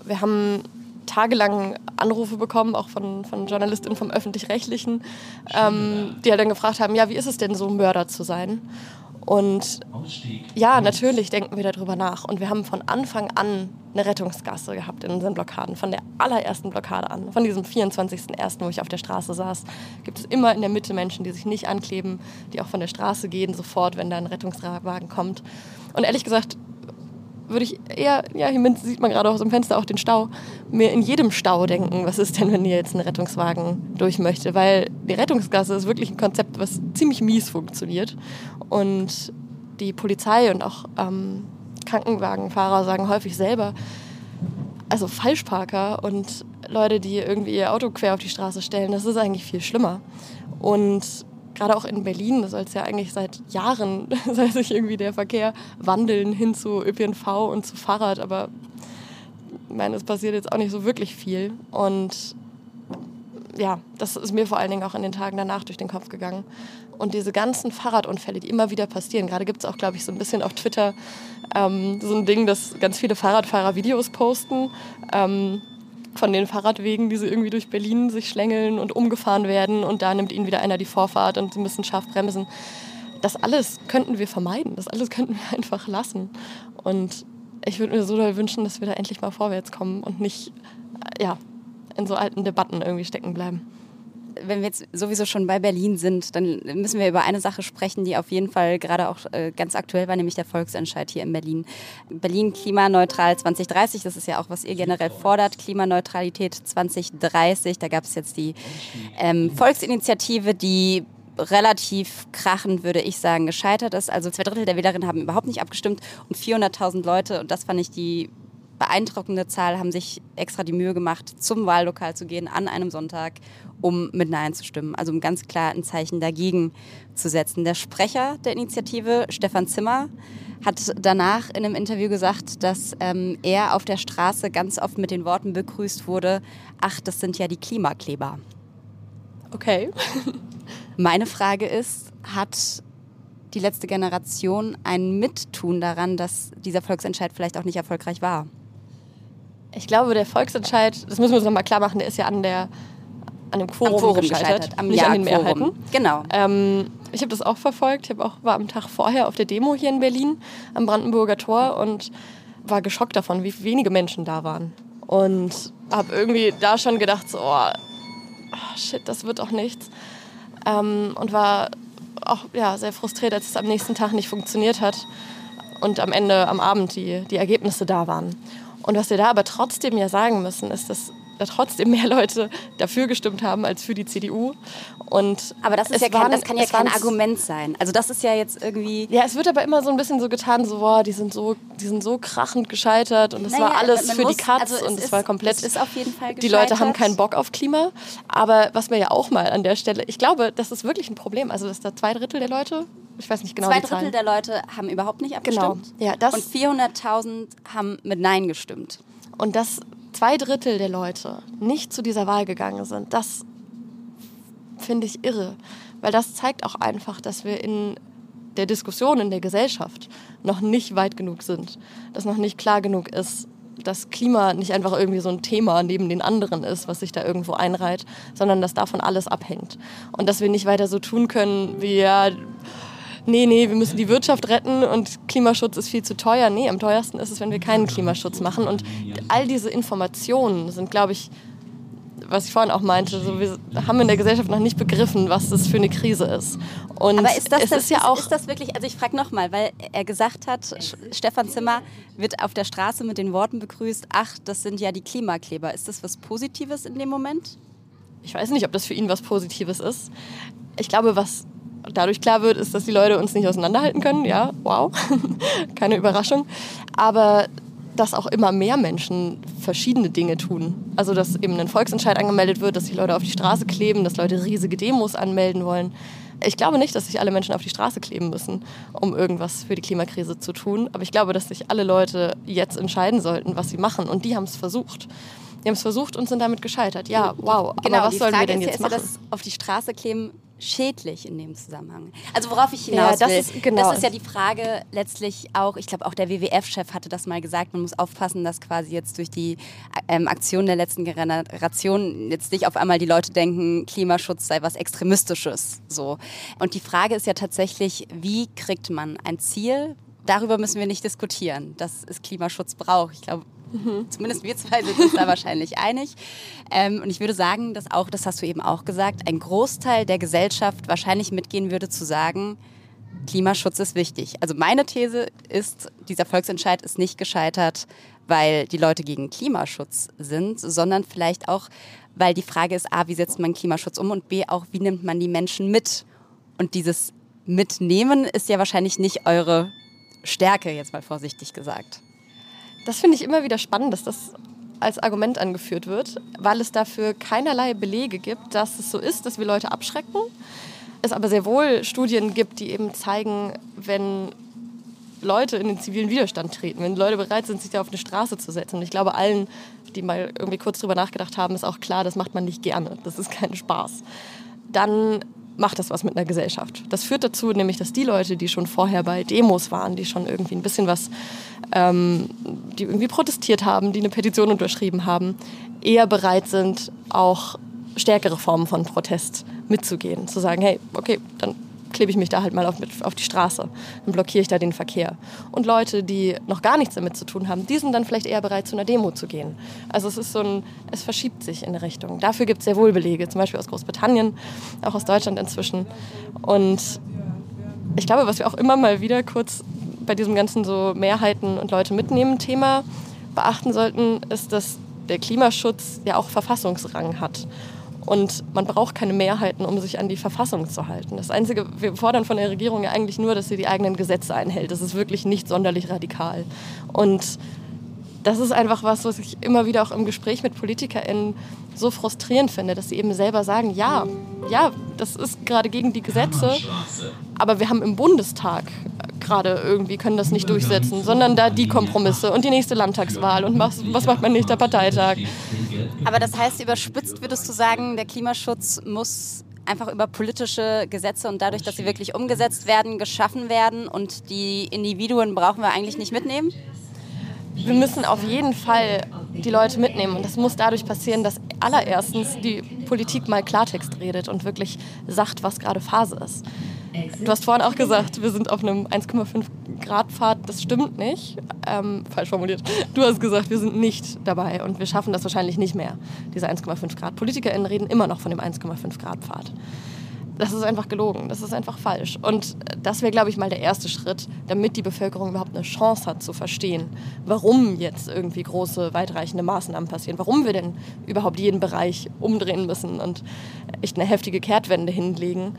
Wir haben tagelang Anrufe bekommen, auch von, von Journalistinnen vom Öffentlich-Rechtlichen, ähm, die halt dann gefragt haben, ja, wie ist es denn so, Mörder zu sein? Und ja, natürlich denken wir darüber nach. Und wir haben von Anfang an eine Rettungsgasse gehabt in unseren Blockaden. Von der allerersten Blockade an, von diesem 24.01., wo ich auf der Straße saß, gibt es immer in der Mitte Menschen, die sich nicht ankleben, die auch von der Straße gehen, sofort, wenn da ein Rettungswagen kommt. Und ehrlich gesagt, würde ich eher, ja, hier sieht man gerade aus dem Fenster auch den Stau, mir in jedem Stau denken, was ist denn, wenn hier jetzt ein Rettungswagen durch möchte? Weil die Rettungsgasse ist wirklich ein Konzept, was ziemlich mies funktioniert. Und die Polizei und auch ähm, Krankenwagenfahrer sagen häufig selber, also Falschparker und Leute, die irgendwie ihr Auto quer auf die Straße stellen, das ist eigentlich viel schlimmer. Und gerade auch in Berlin soll es ja eigentlich seit Jahren, soll sich irgendwie der Verkehr wandeln hin zu ÖPNV und zu Fahrrad, aber ich meine, es passiert jetzt auch nicht so wirklich viel. Und ja, das ist mir vor allen Dingen auch in den Tagen danach durch den Kopf gegangen. Und diese ganzen Fahrradunfälle, die immer wieder passieren, gerade gibt es auch, glaube ich, so ein bisschen auf Twitter ähm, so ein Ding, dass ganz viele Fahrradfahrer Videos posten. Ähm, von den Fahrradwegen, die sie irgendwie durch Berlin sich schlängeln und umgefahren werden und da nimmt ihnen wieder einer die Vorfahrt und sie müssen scharf bremsen. Das alles könnten wir vermeiden, das alles könnten wir einfach lassen. Und ich würde mir so doll wünschen, dass wir da endlich mal vorwärts kommen und nicht ja, in so alten Debatten irgendwie stecken bleiben wenn wir jetzt sowieso schon bei Berlin sind, dann müssen wir über eine Sache sprechen, die auf jeden Fall gerade auch äh, ganz aktuell war, nämlich der Volksentscheid hier in Berlin. Berlin klimaneutral 2030, das ist ja auch, was ihr generell fordert, Klimaneutralität 2030. Da gab es jetzt die ähm, Volksinitiative, die relativ krachend, würde ich sagen, gescheitert ist. Also zwei Drittel der Wählerinnen haben überhaupt nicht abgestimmt und 400.000 Leute, und das fand ich die beeindruckende Zahl, haben sich extra die Mühe gemacht, zum Wahllokal zu gehen an einem Sonntag um mit Nein zu stimmen. Also um ganz klar ein Zeichen dagegen zu setzen. Der Sprecher der Initiative, Stefan Zimmer, hat danach in einem Interview gesagt, dass ähm, er auf der Straße ganz oft mit den Worten begrüßt wurde, ach, das sind ja die Klimakleber. Okay. Meine Frage ist, hat die letzte Generation ein Mittun daran, dass dieser Volksentscheid vielleicht auch nicht erfolgreich war? Ich glaube, der Volksentscheid, das müssen wir uns nochmal klar machen, der ist ja an der an dem Quorum, am Quorum gescheitert, gescheitert am nicht an den Mehrheiten. Genau. Ähm, ich habe das auch verfolgt. Ich auch, war am Tag vorher auf der Demo hier in Berlin am Brandenburger Tor und war geschockt davon, wie wenige Menschen da waren. Und habe irgendwie da schon gedacht, so, oh, shit, das wird auch nichts. Ähm, und war auch ja, sehr frustriert, als es am nächsten Tag nicht funktioniert hat und am Ende, am Abend, die, die Ergebnisse da waren. Und was wir da aber trotzdem ja sagen müssen, ist, dass da trotzdem mehr Leute dafür gestimmt haben als für die CDU. Und aber das, ist ja kein, das kann ja kein Argument sein. Also das ist ja jetzt irgendwie... Ja, es wird aber immer so ein bisschen so getan, so, boah, die sind so, die sind so krachend gescheitert und es naja, war alles für muss, die Katz also und es, ist, war komplett... Es ist auf jeden Fall gescheitert. Die Leute haben keinen Bock auf Klima. Aber was mir ja auch mal an der Stelle... Ich glaube, das ist wirklich ein Problem. Also dass da zwei Drittel der Leute ich weiß nicht genau Zwei Drittel der Leute haben überhaupt nicht abgestimmt. Genau. Ja, das und 400.000 haben mit Nein gestimmt. Und das zwei Drittel der Leute nicht zu dieser Wahl gegangen sind, das finde ich irre. Weil das zeigt auch einfach, dass wir in der Diskussion in der Gesellschaft noch nicht weit genug sind. Dass noch nicht klar genug ist, dass Klima nicht einfach irgendwie so ein Thema neben den anderen ist, was sich da irgendwo einreiht, sondern dass davon alles abhängt. Und dass wir nicht weiter so tun können, wie ja, nee, nee, wir müssen die Wirtschaft retten und Klimaschutz ist viel zu teuer. Nee, am teuersten ist es, wenn wir keinen Klimaschutz machen. Und all diese Informationen sind, glaube ich, was ich vorhin auch meinte, so, wir haben in der Gesellschaft noch nicht begriffen, was das für eine Krise ist. Und Aber ist das, das ist ja auch ist das wirklich, also ich frage nochmal, weil er gesagt hat, Stefan Zimmer wird auf der Straße mit den Worten begrüßt, ach, das sind ja die Klimakleber. Ist das was Positives in dem Moment? Ich weiß nicht, ob das für ihn was Positives ist. Ich glaube, was dadurch klar wird, ist, dass die Leute uns nicht auseinanderhalten können. Ja, wow, keine Überraschung. Aber dass auch immer mehr Menschen verschiedene Dinge tun. Also dass eben ein Volksentscheid angemeldet wird, dass sich Leute auf die Straße kleben, dass Leute riesige Demos anmelden wollen. Ich glaube nicht, dass sich alle Menschen auf die Straße kleben müssen, um irgendwas für die Klimakrise zu tun. Aber ich glaube, dass sich alle Leute jetzt entscheiden sollten, was sie machen. Und die haben es versucht. Die haben es versucht und sind damit gescheitert. Ja, wow. Genau, aber was sollen wir denn jetzt ja, machen? Das auf die Straße kleben schädlich in dem Zusammenhang. Also worauf ich hinaus ja, das will, ist, genau. das ist ja die Frage letztlich auch, ich glaube auch der WWF-Chef hatte das mal gesagt, man muss aufpassen, dass quasi jetzt durch die ähm, Aktion der letzten Generation jetzt nicht auf einmal die Leute denken, Klimaschutz sei was Extremistisches. So. Und die Frage ist ja tatsächlich, wie kriegt man ein Ziel, darüber müssen wir nicht diskutieren, dass es Klimaschutz braucht. Ich glaube, Zumindest wir zwei sind uns da wahrscheinlich einig. Ähm, und ich würde sagen, dass auch, das hast du eben auch gesagt, ein Großteil der Gesellschaft wahrscheinlich mitgehen würde zu sagen, Klimaschutz ist wichtig. Also meine These ist, dieser Volksentscheid ist nicht gescheitert, weil die Leute gegen Klimaschutz sind, sondern vielleicht auch, weil die Frage ist, a, wie setzt man Klimaschutz um und b, auch, wie nimmt man die Menschen mit? Und dieses Mitnehmen ist ja wahrscheinlich nicht eure Stärke, jetzt mal vorsichtig gesagt. Das finde ich immer wieder spannend, dass das als Argument angeführt wird, weil es dafür keinerlei Belege gibt, dass es so ist, dass wir Leute abschrecken. Es aber sehr wohl Studien gibt, die eben zeigen, wenn Leute in den zivilen Widerstand treten, wenn Leute bereit sind, sich da auf eine Straße zu setzen. Und ich glaube, allen, die mal irgendwie kurz drüber nachgedacht haben, ist auch klar, das macht man nicht gerne. Das ist kein Spaß. Dann macht das was mit einer Gesellschaft. Das führt dazu, nämlich, dass die Leute, die schon vorher bei Demos waren, die schon irgendwie ein bisschen was, ähm, die irgendwie protestiert haben, die eine Petition unterschrieben haben, eher bereit sind, auch stärkere Formen von Protest mitzugehen. Zu sagen, hey, okay, dann klebe ich mich da halt mal auf, auf die Straße. Dann blockiere ich da den Verkehr. Und Leute, die noch gar nichts damit zu tun haben, die sind dann vielleicht eher bereit, zu einer Demo zu gehen. Also es ist so ein, es verschiebt sich in eine Richtung. Dafür gibt es sehr wohl Belege, zum Beispiel aus Großbritannien, auch aus Deutschland inzwischen. Und ich glaube, was wir auch immer mal wieder kurz bei diesem ganzen so Mehrheiten und Leute mitnehmen Thema beachten sollten, ist, dass der Klimaschutz ja auch Verfassungsrang hat. Und man braucht keine Mehrheiten, um sich an die Verfassung zu halten. Das Einzige, wir fordern von der Regierung ja eigentlich nur, dass sie die eigenen Gesetze einhält. Das ist wirklich nicht sonderlich radikal. Und das ist einfach was, was ich immer wieder auch im Gespräch mit PolitikerInnen so frustrierend finde, dass sie eben selber sagen, ja, ja, das ist gerade gegen die Gesetze, aber wir haben im Bundestag gerade irgendwie, können das nicht durchsetzen, sondern da die Kompromisse und die nächste Landtagswahl und was, was macht mein nächster Parteitag. Aber das heißt, überspitzt würdest du sagen, der Klimaschutz muss einfach über politische Gesetze und dadurch, dass sie wirklich umgesetzt werden, geschaffen werden und die Individuen brauchen wir eigentlich nicht mitnehmen? Wir müssen auf jeden Fall die Leute mitnehmen und das muss dadurch passieren, dass allererstens die Politik mal Klartext redet und wirklich sagt, was gerade Phase ist. Du hast vorhin auch gesagt, wir sind auf einem 1,5 Grad Pfad. Das stimmt nicht. Ähm, falsch formuliert. Du hast gesagt, wir sind nicht dabei und wir schaffen das wahrscheinlich nicht mehr, diese 1,5 Grad. PolitikerInnen reden immer noch von dem 1,5 Grad Pfad. Das ist einfach gelogen, das ist einfach falsch. Und das wäre, glaube ich, mal der erste Schritt, damit die Bevölkerung überhaupt eine Chance hat zu verstehen, warum jetzt irgendwie große, weitreichende Maßnahmen passieren, warum wir denn überhaupt jeden Bereich umdrehen müssen und echt eine heftige Kehrtwende hinlegen.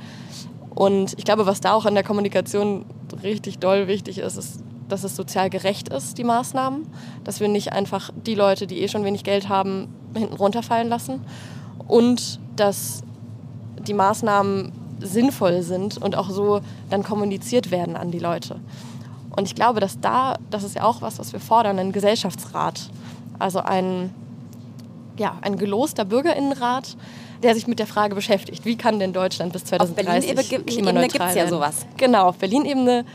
Und ich glaube, was da auch in der Kommunikation richtig doll wichtig ist, ist, dass es sozial gerecht ist, die Maßnahmen. Dass wir nicht einfach die Leute, die eh schon wenig Geld haben, hinten runterfallen lassen. Und dass die Maßnahmen sinnvoll sind und auch so dann kommuniziert werden an die Leute. Und ich glaube, dass da, das ist ja auch was, was wir fordern, ein Gesellschaftsrat. Also ein, ja, ein geloster Bürgerinnenrat, der sich mit der Frage beschäftigt, wie kann denn Deutschland bis 2030 auf Berlin-Ebene gibt es ja sowas. Genau, auf Berlin-Ebene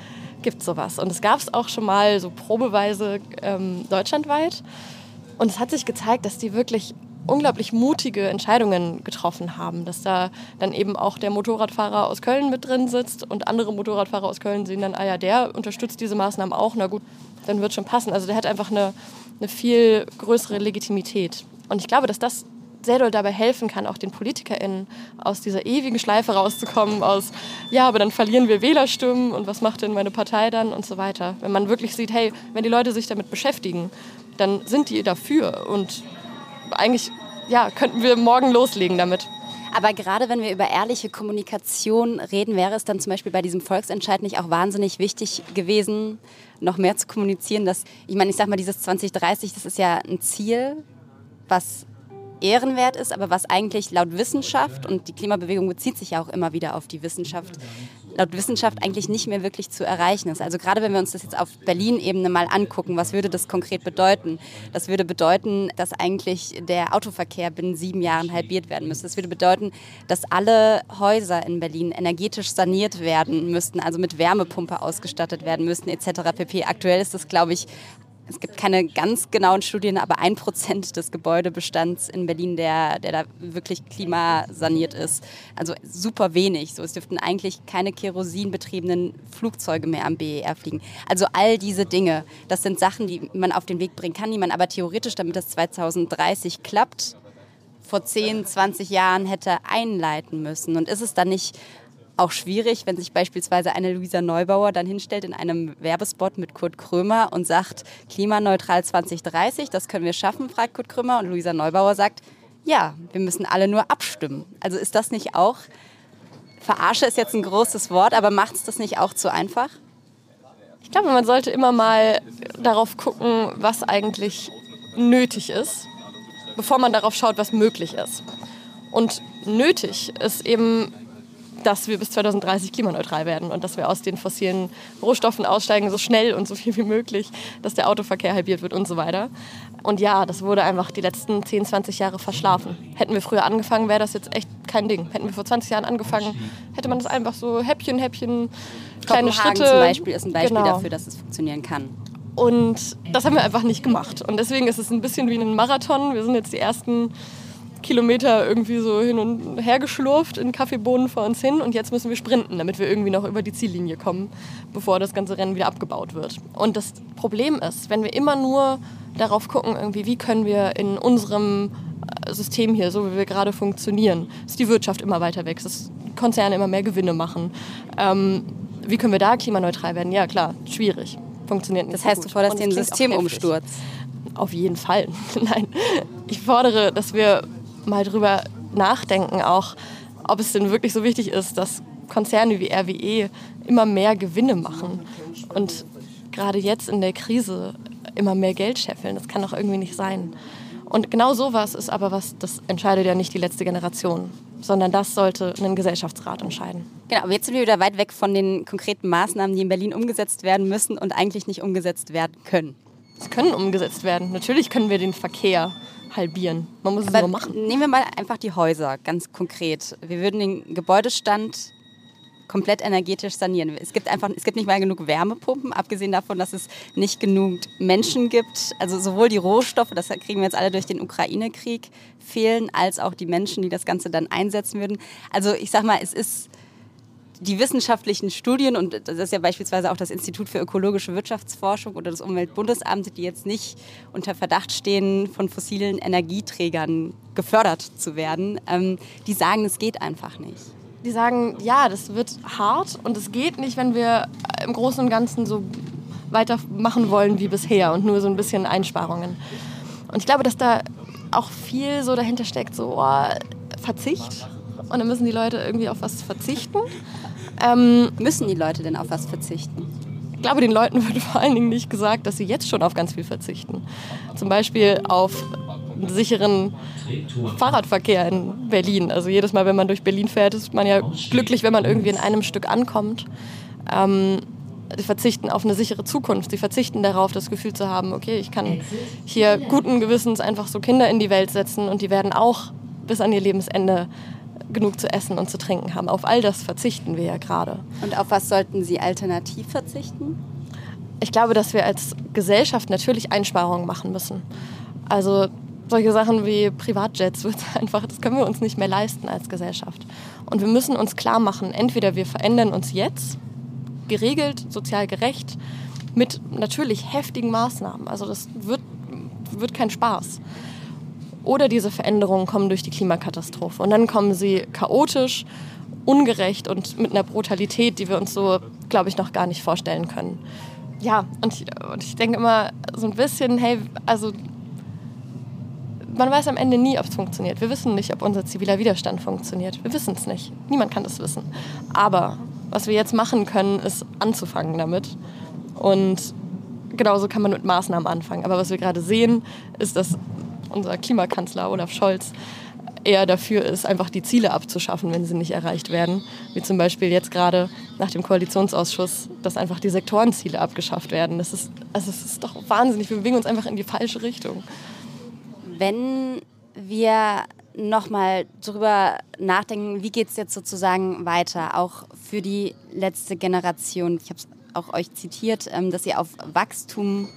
gibt es sowas. Und es gab es auch schon mal so probeweise ähm, deutschlandweit. Und es hat sich gezeigt, dass die wirklich unglaublich mutige Entscheidungen getroffen haben, dass da dann eben auch der Motorradfahrer aus Köln mit drin sitzt und andere Motorradfahrer aus Köln sehen dann, ah ja, der unterstützt diese Maßnahmen auch, na gut, dann wird schon passen. Also der hat einfach eine, eine viel größere Legitimität. Und ich glaube, dass das sehr doll dabei helfen kann, auch den PolitikerInnen aus dieser ewigen Schleife rauszukommen, aus, ja, aber dann verlieren wir Wählerstimmen und was macht denn meine Partei dann und so weiter. Wenn man wirklich sieht, hey, wenn die Leute sich damit beschäftigen, dann sind die dafür und eigentlich, ja, könnten wir morgen loslegen damit. Aber gerade wenn wir über ehrliche Kommunikation reden, wäre es dann zum Beispiel bei diesem Volksentscheid nicht auch wahnsinnig wichtig gewesen, noch mehr zu kommunizieren, dass, ich meine, ich sag mal, dieses 2030, das ist ja ein Ziel, was ehrenwert ist, aber was eigentlich laut Wissenschaft, und die Klimabewegung bezieht sich ja auch immer wieder auf die Wissenschaft, laut Wissenschaft eigentlich nicht mehr wirklich zu erreichen ist. Also gerade wenn wir uns das jetzt auf Berlin-Ebene mal angucken, was würde das konkret bedeuten? Das würde bedeuten, dass eigentlich der Autoverkehr binnen sieben Jahren halbiert werden müsste. Das würde bedeuten, dass alle Häuser in Berlin energetisch saniert werden müssten, also mit Wärmepumpe ausgestattet werden müssten etc. pp. Aktuell ist das, glaube ich, es gibt keine ganz genauen Studien, aber ein Prozent des Gebäudebestands in Berlin, der, der da wirklich klimasaniert ist. Also super wenig. So, es dürften eigentlich keine kerosinbetriebenen Flugzeuge mehr am BER fliegen. Also all diese Dinge, das sind Sachen, die man auf den Weg bringen kann, die man aber theoretisch, damit das 2030 klappt, vor 10, 20 Jahren hätte einleiten müssen. Und ist es dann nicht auch schwierig, wenn sich beispielsweise eine Luisa Neubauer dann hinstellt in einem Werbespot mit Kurt Krömer und sagt, klimaneutral 2030, das können wir schaffen, fragt Kurt Krömer. Und Luisa Neubauer sagt, ja, wir müssen alle nur abstimmen. Also ist das nicht auch, Verarsche ist jetzt ein großes Wort, aber macht es das nicht auch zu einfach? Ich glaube, man sollte immer mal darauf gucken, was eigentlich nötig ist, bevor man darauf schaut, was möglich ist. Und nötig ist eben dass wir bis 2030 klimaneutral werden und dass wir aus den fossilen Rohstoffen aussteigen, so schnell und so viel wie möglich, dass der Autoverkehr halbiert wird und so weiter. Und ja, das wurde einfach die letzten 10, 20 Jahre verschlafen. Hätten wir früher angefangen, wäre das jetzt echt kein Ding. Hätten wir vor 20 Jahren angefangen, hätte man das einfach so Häppchen, Häppchen, kleine Schritte. zum Beispiel ist ein Beispiel genau. dafür, dass es funktionieren kann. Und das haben wir einfach nicht gemacht. Und deswegen ist es ein bisschen wie ein Marathon. Wir sind jetzt die ersten Kilometer irgendwie so hin und her geschlurft in Kaffeebohnen vor uns hin und jetzt müssen wir sprinten, damit wir irgendwie noch über die Ziellinie kommen, bevor das ganze Rennen wieder abgebaut wird. Und das Problem ist, wenn wir immer nur darauf gucken, irgendwie, wie können wir in unserem äh, System hier, so wie wir gerade funktionieren, dass die Wirtschaft immer weiter wächst, dass Konzerne immer mehr Gewinne machen. Ähm, wie können wir da klimaneutral werden? Ja, klar, schwierig. Funktioniert nicht. Das heißt, so du forderst den Systemumsturz. Auf jeden Fall. Nein. Ich fordere, dass wir mal drüber nachdenken, auch ob es denn wirklich so wichtig ist, dass Konzerne wie RWE immer mehr Gewinne machen und gerade jetzt in der Krise immer mehr Geld scheffeln. Das kann doch irgendwie nicht sein. Und genau sowas ist aber was, das entscheidet ja nicht die letzte Generation, sondern das sollte ein Gesellschaftsrat entscheiden. Genau, aber jetzt sind wir wieder weit weg von den konkreten Maßnahmen, die in Berlin umgesetzt werden müssen und eigentlich nicht umgesetzt werden können. Sie können umgesetzt werden. Natürlich können wir den Verkehr halbieren. Man muss es Aber nur machen. Nehmen wir mal einfach die Häuser, ganz konkret. Wir würden den Gebäudestand komplett energetisch sanieren. Es gibt einfach, es gibt nicht mal genug Wärmepumpen, abgesehen davon, dass es nicht genug Menschen gibt. Also sowohl die Rohstoffe, das kriegen wir jetzt alle durch den Ukraine-Krieg, fehlen, als auch die Menschen, die das Ganze dann einsetzen würden. Also ich sag mal, es ist die wissenschaftlichen Studien, und das ist ja beispielsweise auch das Institut für ökologische Wirtschaftsforschung oder das Umweltbundesamt, die jetzt nicht unter Verdacht stehen, von fossilen Energieträgern gefördert zu werden, ähm, die sagen, es geht einfach nicht die sagen, ja, das wird hart und es geht nicht, wenn wir im Großen und Ganzen so weitermachen wollen wie bisher und nur so ein bisschen Einsparungen. Und ich glaube, dass da auch viel so dahinter steckt, so oh, Verzicht. Und dann müssen die Leute irgendwie auf was verzichten. Ähm, müssen die Leute denn auf was verzichten? Ich glaube, den Leuten wird vor allen Dingen nicht gesagt, dass sie jetzt schon auf ganz viel verzichten. Zum Beispiel auf einen sicheren Fahrradverkehr in Berlin. Also jedes Mal, wenn man durch Berlin fährt, ist man ja glücklich, wenn man irgendwie in einem Stück ankommt. Ähm, sie verzichten auf eine sichere Zukunft. Sie verzichten darauf, das Gefühl zu haben, okay, ich kann hier guten Gewissens einfach so Kinder in die Welt setzen und die werden auch bis an ihr Lebensende genug zu essen und zu trinken haben. Auf all das verzichten wir ja gerade. Und auf was sollten Sie alternativ verzichten? Ich glaube, dass wir als Gesellschaft natürlich Einsparungen machen müssen. Also solche Sachen wie Privatjets wird einfach, das können wir uns nicht mehr leisten als Gesellschaft. Und wir müssen uns klar machen, entweder wir verändern uns jetzt, geregelt, sozial gerecht, mit natürlich heftigen Maßnahmen. Also das wird, wird kein Spaß. Oder diese Veränderungen kommen durch die Klimakatastrophe. Und dann kommen sie chaotisch, ungerecht und mit einer Brutalität, die wir uns so, glaube ich, noch gar nicht vorstellen können. Ja, und ich, und ich denke immer so ein bisschen, hey, also man weiß am Ende nie, ob es funktioniert. Wir wissen nicht, ob unser ziviler Widerstand funktioniert. Wir wissen es nicht. Niemand kann das wissen. Aber was wir jetzt machen können, ist anzufangen damit. Und genauso kann man mit Maßnahmen anfangen. Aber was wir gerade sehen, ist, dass unser Klimakanzler Olaf Scholz eher dafür ist, einfach die Ziele abzuschaffen, wenn sie nicht erreicht werden. Wie zum Beispiel jetzt gerade nach dem Koalitionsausschuss, dass einfach die Sektorenziele abgeschafft werden. Das ist, also es ist doch wahnsinnig. Wir bewegen uns einfach in die falsche Richtung. Wenn wir nochmal drüber nachdenken, wie geht es jetzt sozusagen weiter, auch für die letzte Generation. Ich habe es auch euch zitiert, ähm, dass ihr auf Wachstum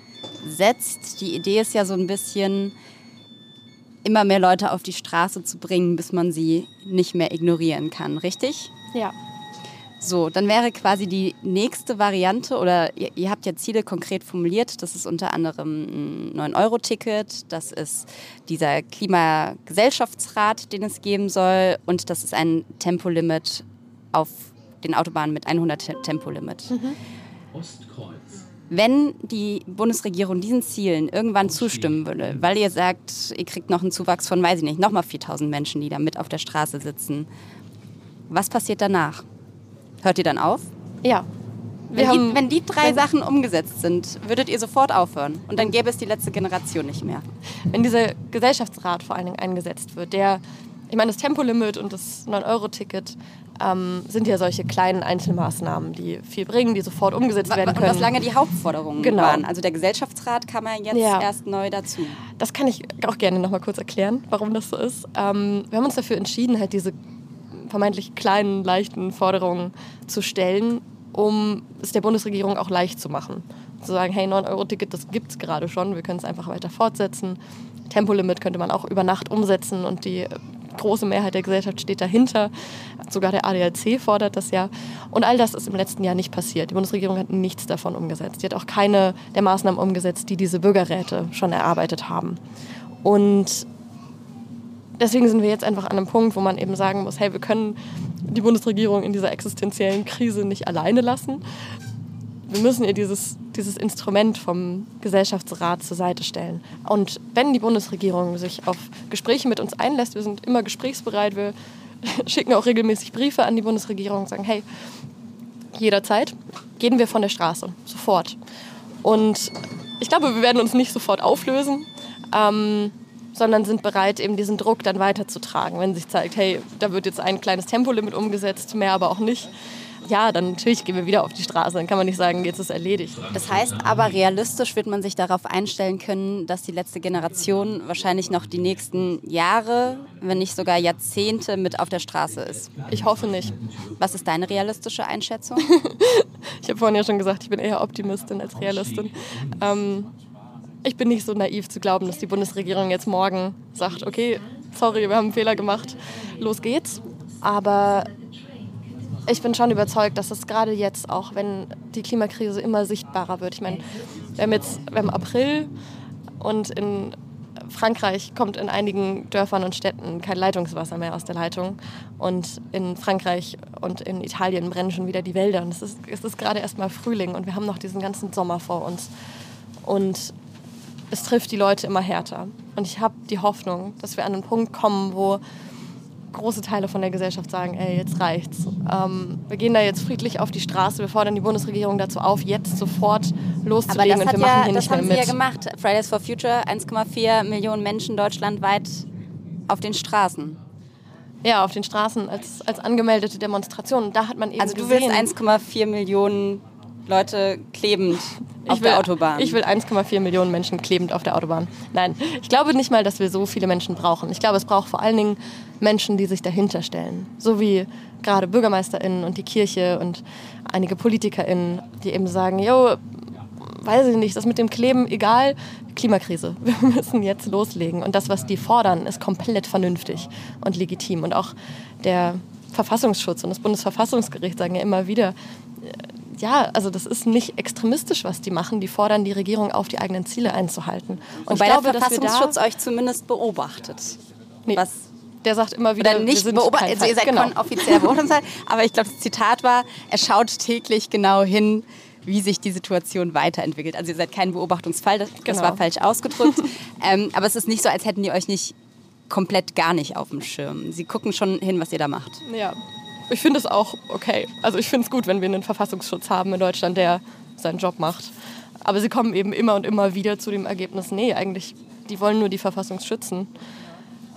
setzt. Die Idee ist ja so ein bisschen, immer mehr Leute auf die Straße zu bringen, bis man sie nicht mehr ignorieren kann, richtig? Ja. So, dann wäre quasi die nächste Variante, oder ihr, ihr habt ja Ziele konkret formuliert, das ist unter anderem ein 9-Euro-Ticket, das ist dieser Klimagesellschaftsrat, den es geben soll, und das ist ein Tempolimit auf den Autobahnen mit 100 Tempolimit. Mhm. Ostkreuz. Wenn die Bundesregierung diesen Zielen irgendwann zustimmen würde, weil ihr sagt, ihr kriegt noch einen Zuwachs von, weiß ich nicht, nochmal 4000 Menschen, die da mit auf der Straße sitzen, was passiert danach? Hört ihr dann auf? Ja. Wenn die, wenn die, drei Sachen umgesetzt sind, würdet ihr sofort aufhören und dann gäbe es die letzte Generation nicht mehr. Wenn dieser Gesellschaftsrat vor allen Dingen eingesetzt wird, der, ich meine, das Tempolimit und das 9-Euro-Ticket ähm, sind ja solche kleinen Einzelmaßnahmen, die viel bringen, die sofort umgesetzt werden können. Und was lange die Hauptforderungen genau. waren. Also der Gesellschaftsrat kam ja jetzt ja. erst neu dazu. Das kann ich auch gerne noch mal kurz erklären, warum das so ist. Ähm, wir haben uns dafür entschieden, halt diese vermeintlich kleinen, leichten Forderungen zu stellen, um es der Bundesregierung auch leicht zu machen. Zu sagen, hey, 9-Euro-Ticket, das gibt es gerade schon, wir können es einfach weiter fortsetzen. Tempolimit könnte man auch über Nacht umsetzen und die große Mehrheit der Gesellschaft steht dahinter. Sogar der ADAC fordert das ja. Und all das ist im letzten Jahr nicht passiert. Die Bundesregierung hat nichts davon umgesetzt. Sie hat auch keine der Maßnahmen umgesetzt, die diese Bürgerräte schon erarbeitet haben. Und deswegen sind wir jetzt einfach an einem Punkt, wo man eben sagen muss, hey, wir können die Bundesregierung in dieser existenziellen Krise nicht alleine lassen. Wir müssen ihr dieses, dieses Instrument vom Gesellschaftsrat zur Seite stellen. Und wenn die Bundesregierung sich auf Gespräche mit uns einlässt, wir sind immer gesprächsbereit, wir schicken auch regelmäßig Briefe an die Bundesregierung und sagen, hey, jederzeit gehen wir von der Straße, sofort. Und ich glaube, wir werden uns nicht sofort auflösen. Ähm, sondern sind bereit, eben diesen Druck dann weiterzutragen, wenn sich zeigt, hey, da wird jetzt ein kleines Tempolimit umgesetzt, mehr aber auch nicht. Ja, dann natürlich gehen wir wieder auf die Straße. Dann kann man nicht sagen, jetzt ist erledigt. Das heißt aber, realistisch wird man sich darauf einstellen können, dass die letzte Generation wahrscheinlich noch die nächsten Jahre, wenn nicht sogar Jahrzehnte mit auf der Straße ist. Ich hoffe nicht. Was ist deine realistische Einschätzung? ich habe vorhin ja schon gesagt, ich bin eher Optimistin als Realistin. Ähm, ich bin nicht so naiv zu glauben, dass die Bundesregierung jetzt morgen sagt, okay, sorry, wir haben einen Fehler gemacht, los geht's. Aber ich bin schon überzeugt, dass es gerade jetzt auch, wenn die Klimakrise immer sichtbarer wird. Ich meine, wir haben jetzt wir haben April und in Frankreich kommt in einigen Dörfern und Städten kein Leitungswasser mehr aus der Leitung. Und in Frankreich und in Italien brennen schon wieder die Wälder. Und es ist, es ist gerade erst mal Frühling und wir haben noch diesen ganzen Sommer vor uns. Und es trifft die Leute immer härter. Und ich habe die Hoffnung, dass wir an einen Punkt kommen, wo große Teile von der Gesellschaft sagen, ey, jetzt reicht's. Ähm, wir gehen da jetzt friedlich auf die Straße, wir fordern die Bundesregierung dazu auf, jetzt sofort loszulegen und wir machen hier nicht mehr mit. Das haben sie ja gemacht. Fridays for Future, 1,4 Millionen Menschen deutschlandweit auf den Straßen. Ja, auf den Straßen als, als angemeldete Demonstrationen. Da hat man eben Also du gesehen, willst 1,4 Millionen Leute klebend auf ich will, der Autobahn. Ich will 1,4 Millionen Menschen klebend auf der Autobahn. Nein, ich glaube nicht mal, dass wir so viele Menschen brauchen. Ich glaube, es braucht vor allen Dingen Menschen, die sich dahinter stellen. So wie gerade BürgermeisterInnen und die Kirche und einige PolitikerInnen, die eben sagen, jo, weiß ich nicht, das mit dem Kleben, egal, Klimakrise. Wir müssen jetzt loslegen. Und das, was die fordern, ist komplett vernünftig und legitim. Und auch der Verfassungsschutz und das Bundesverfassungsgericht sagen ja immer wieder, ja, also das ist nicht extremistisch, was die machen. Die fordern die Regierung auf, die eigenen Ziele einzuhalten. Und Wobei ich glaube, der Verfassungsschutz da euch zumindest beobachtet. Nee, was der sagt immer wieder, oder nicht beobachtet, also ihr seid genau. offiziell beobachtet, aber ich glaube, das Zitat war, er schaut täglich genau hin, wie sich die Situation weiterentwickelt. Also ihr seid kein Beobachtungsfall, das, genau. das war falsch ausgedrückt. ähm, aber es ist nicht so, als hätten die euch nicht komplett gar nicht auf dem Schirm. Sie gucken schon hin, was ihr da macht. Ja, ich finde es auch okay. Also ich finde es gut, wenn wir einen Verfassungsschutz haben in Deutschland, der seinen Job macht. Aber sie kommen eben immer und immer wieder zu dem Ergebnis, nee, eigentlich, die wollen nur die Verfassung schützen.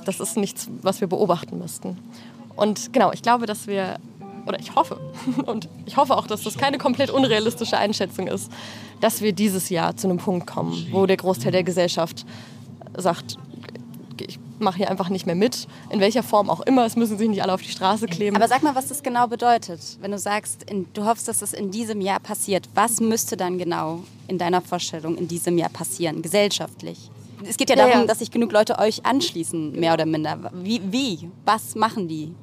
Das ist nichts, was wir beobachten müssten. Und genau, ich glaube, dass wir, oder ich hoffe, und ich hoffe auch, dass das keine komplett unrealistische Einschätzung ist, dass wir dieses Jahr zu einem Punkt kommen, wo der Großteil der Gesellschaft sagt, ich mache hier einfach nicht mehr mit. In welcher Form auch immer, es müssen sich nicht alle auf die Straße kleben. Aber sag mal, was das genau bedeutet. Wenn du sagst, in, du hoffst, dass das in diesem Jahr passiert, was müsste dann genau in deiner Vorstellung in diesem Jahr passieren, gesellschaftlich? Es geht ja darum, ja, ja. dass sich genug Leute euch anschließen, mehr oder minder. Wie, wie? Was machen die?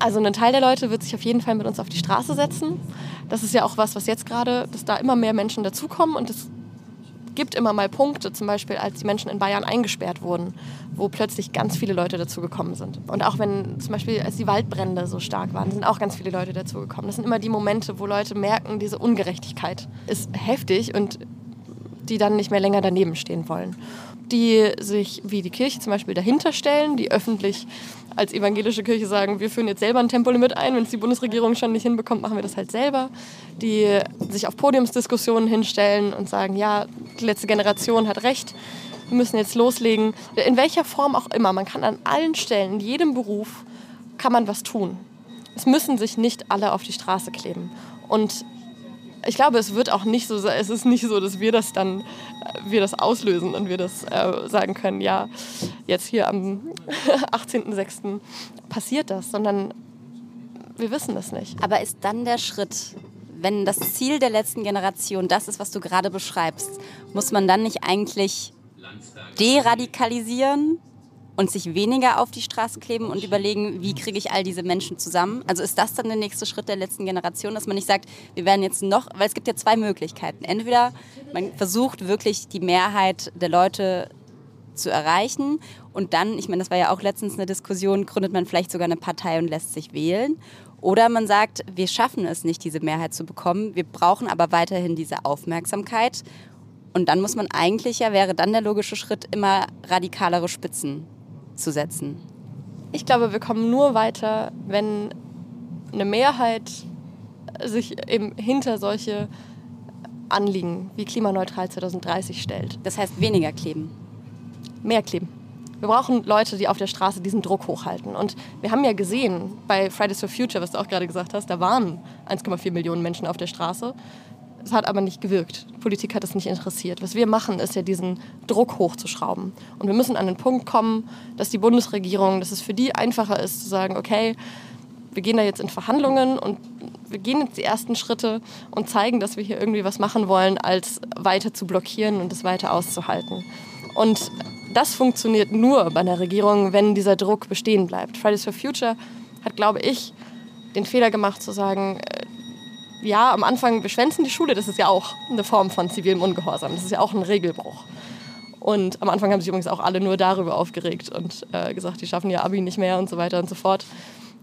Also ein Teil der Leute wird sich auf jeden Fall mit uns auf die Straße setzen. Das ist ja auch was, was jetzt gerade, dass da immer mehr Menschen dazukommen und das gibt immer mal Punkte, zum Beispiel als die Menschen in Bayern eingesperrt wurden, wo plötzlich ganz viele Leute dazugekommen sind. Und auch wenn zum Beispiel als die Waldbrände so stark waren, sind auch ganz viele Leute dazugekommen. Das sind immer die Momente, wo Leute merken, diese Ungerechtigkeit ist heftig und die dann nicht mehr länger daneben stehen wollen. Die sich, wie die Kirche zum Beispiel, dahinter stellen, die öffentlich als evangelische Kirche sagen, wir führen jetzt selber ein Tempolimit ein, wenn es die Bundesregierung schon nicht hinbekommt, machen wir das halt selber. Die sich auf Podiumsdiskussionen hinstellen und sagen, ja, die letzte Generation hat recht, wir müssen jetzt loslegen. In welcher Form auch immer, man kann an allen Stellen, in jedem Beruf, kann man was tun. Es müssen sich nicht alle auf die Straße kleben. Und ich glaube, es wird auch nicht so, es ist nicht so, dass wir das dann, äh, wir das auslösen und wir das äh, sagen können, ja, jetzt hier am 18.06. passiert das, sondern wir wissen es nicht. Aber ist dann der Schritt, wenn das Ziel der letzten Generation das ist, was du gerade beschreibst, muss man dann nicht eigentlich deradikalisieren und sich weniger auf die Straße kleben und überlegen, wie kriege ich all diese Menschen zusammen? Also ist das dann der nächste Schritt der letzten Generation, dass man nicht sagt, wir werden jetzt noch, weil es gibt ja zwei Möglichkeiten. Entweder man versucht wirklich die Mehrheit der Leute zu erreichen und dann, ich meine, das war ja auch letztens eine Diskussion, gründet man vielleicht sogar eine Partei und lässt sich wählen. Oder man sagt, wir schaffen es nicht, diese Mehrheit zu bekommen, wir brauchen aber weiterhin diese Aufmerksamkeit. Und dann muss man eigentlich, ja, wäre dann der logische Schritt, immer radikalere Spitzen zu setzen? Ich glaube, wir kommen nur weiter, wenn eine Mehrheit sich eben hinter solche Anliegen wie klimaneutral 2030 stellt. Das heißt weniger kleben? Mehr kleben. Wir brauchen Leute, die auf der Straße diesen Druck hochhalten. Und wir haben ja gesehen, bei Fridays for Future, was du auch gerade gesagt hast, da waren 1,4 Millionen Menschen auf der Straße. Es hat aber nicht gewirkt. Politik hat es nicht interessiert. Was wir machen, ist ja diesen Druck hochzuschrauben. Und wir müssen an den Punkt kommen, dass die Bundesregierung, dass es für die einfacher ist zu sagen, okay, wir gehen da jetzt in Verhandlungen und wir gehen jetzt die ersten Schritte und zeigen, dass wir hier irgendwie was machen wollen, als weiter zu blockieren und es weiter auszuhalten. Und das funktioniert nur bei einer Regierung, wenn dieser Druck bestehen bleibt. Fridays for Future hat, glaube ich, den Fehler gemacht zu sagen, äh, ja, am Anfang, wir schwänzen die Schule, das ist ja auch eine Form von zivilem Ungehorsam, das ist ja auch ein Regelbruch. Und am Anfang haben sich übrigens auch alle nur darüber aufgeregt und äh, gesagt, die schaffen ihr Abi nicht mehr und so weiter und so fort.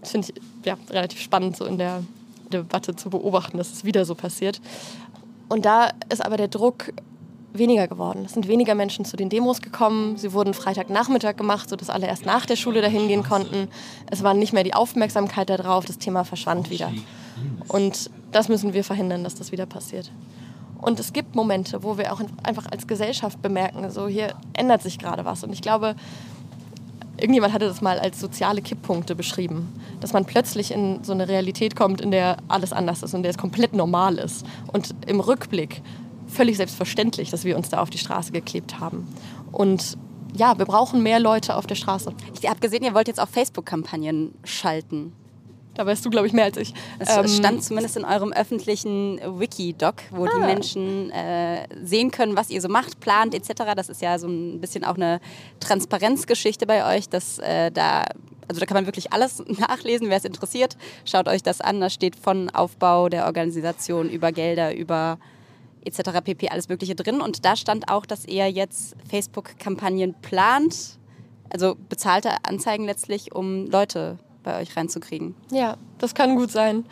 Das finde ich ja, relativ spannend, so in der Debatte zu beobachten, dass es wieder so passiert. Und da ist aber der Druck weniger geworden. Es sind weniger Menschen zu den Demos gekommen. Sie wurden Freitagnachmittag gemacht, sodass alle erst nach der Schule dahin gehen konnten. Es war nicht mehr die Aufmerksamkeit darauf, das Thema verschwand wieder. Und das müssen wir verhindern, dass das wieder passiert. Und es gibt Momente, wo wir auch einfach als Gesellschaft bemerken, so hier ändert sich gerade was. Und ich glaube, irgendjemand hatte das mal als soziale Kipppunkte beschrieben, dass man plötzlich in so eine Realität kommt, in der alles anders ist und der es komplett normal ist. Und im Rückblick völlig selbstverständlich, dass wir uns da auf die Straße geklebt haben. Und ja, wir brauchen mehr Leute auf der Straße. Ich habe gesehen, ihr wollt jetzt auch Facebook-Kampagnen schalten. Da weißt du, glaube ich, mehr als ich. Es ähm, stand zumindest in eurem öffentlichen Wiki-Doc, wo ah. die Menschen äh, sehen können, was ihr so macht, plant etc. Das ist ja so ein bisschen auch eine Transparenzgeschichte bei euch, dass äh, da also da kann man wirklich alles nachlesen, wer es interessiert. Schaut euch das an. Da steht von Aufbau der Organisation über Gelder, über etc. pp. alles Mögliche drin. Und da stand auch, dass ihr jetzt Facebook-Kampagnen plant, also bezahlte Anzeigen letztlich, um Leute bei euch reinzukriegen. Ja, das kann gut sein.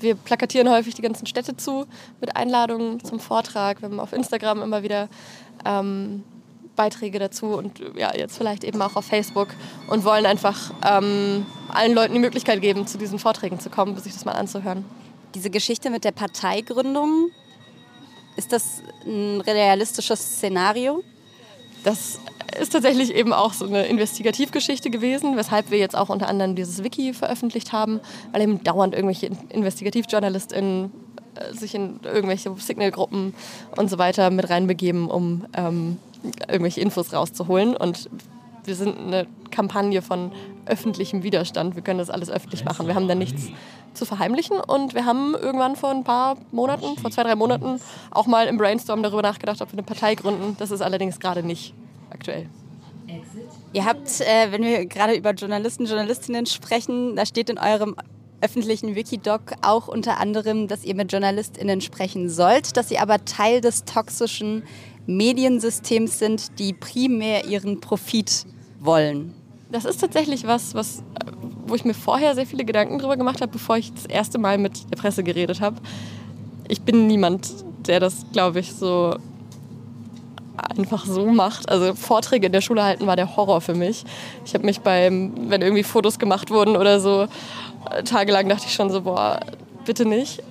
Wir plakatieren häufig die ganzen Städte zu mit Einladungen zum Vortrag. Wir haben auf Instagram immer wieder ähm, Beiträge dazu und ja, jetzt vielleicht eben auch auf Facebook und wollen einfach ähm, allen Leuten die Möglichkeit geben, zu diesen Vorträgen zu kommen, sich das mal anzuhören. Diese Geschichte mit der Parteigründung, ist das ein realistisches Szenario? Das ist tatsächlich eben auch so eine Investigativgeschichte gewesen, weshalb wir jetzt auch unter anderem dieses Wiki veröffentlicht haben, weil eben dauernd irgendwelche InvestigativjournalistInnen äh, sich in irgendwelche Signalgruppen und so weiter mit reinbegeben, um ähm, irgendwelche Infos rauszuholen. Und wir sind eine Kampagne von öffentlichem Widerstand. Wir können das alles öffentlich machen. Wir haben da nichts zu verheimlichen. Und wir haben irgendwann vor ein paar Monaten, vor zwei, drei Monaten, auch mal im Brainstorm darüber nachgedacht, ob wir eine Partei gründen. Das ist allerdings gerade nicht aktuell. Ihr habt, äh, wenn wir gerade über Journalisten, Journalistinnen sprechen, da steht in eurem öffentlichen Wikidoc auch unter anderem, dass ihr mit JournalistInnen sprechen sollt, dass ihr aber Teil des toxischen Mediensystems sind, die primär ihren Profit wollen. Das ist tatsächlich was, was wo ich mir vorher sehr viele Gedanken drüber gemacht habe, bevor ich das erste Mal mit der Presse geredet habe. Ich bin niemand, der das, glaube ich, so einfach so macht. Also Vorträge in der Schule halten war der Horror für mich. Ich habe mich beim, wenn irgendwie Fotos gemacht wurden oder so, äh, tagelang dachte ich schon so, boah, bitte nicht.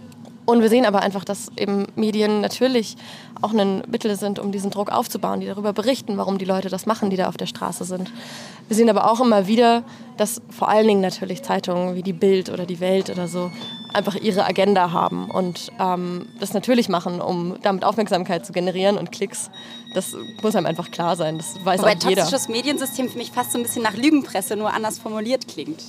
Und wir sehen aber einfach, dass eben Medien natürlich auch ein Mittel sind, um diesen Druck aufzubauen, die darüber berichten, warum die Leute das machen, die da auf der Straße sind. Wir sehen aber auch immer wieder, dass vor allen Dingen natürlich Zeitungen wie die Bild oder die Welt oder so einfach ihre Agenda haben und ähm, das natürlich machen, um damit Aufmerksamkeit zu generieren und Klicks. Das muss einem einfach klar sein. Das weiß Wobei auch jeder. toxisches Mediensystem für mich fast so ein bisschen nach Lügenpresse, nur anders formuliert klingt.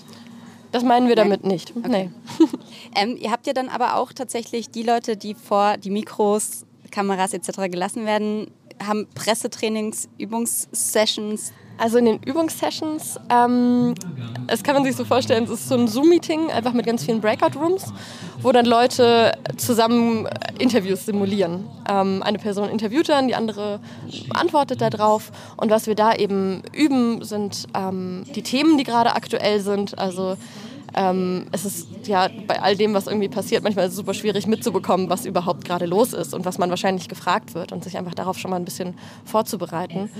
Das meinen wir damit nicht. Okay. Nee. ähm, ihr habt ja dann aber auch tatsächlich die Leute, die vor die Mikros, Kameras etc. gelassen werden, haben Pressetrainings, Übungssessions. Also in den Übungssessions, ähm, das kann man sich so vorstellen, es ist so ein Zoom-Meeting, einfach mit ganz vielen Breakout-Rooms, wo dann Leute zusammen Interviews simulieren. Ähm, eine Person interviewt dann, die andere antwortet darauf. Und was wir da eben üben, sind ähm, die Themen, die gerade aktuell sind. Also ähm, es ist ja bei all dem, was irgendwie passiert, manchmal super schwierig mitzubekommen, was überhaupt gerade los ist und was man wahrscheinlich gefragt wird und sich einfach darauf schon mal ein bisschen vorzubereiten.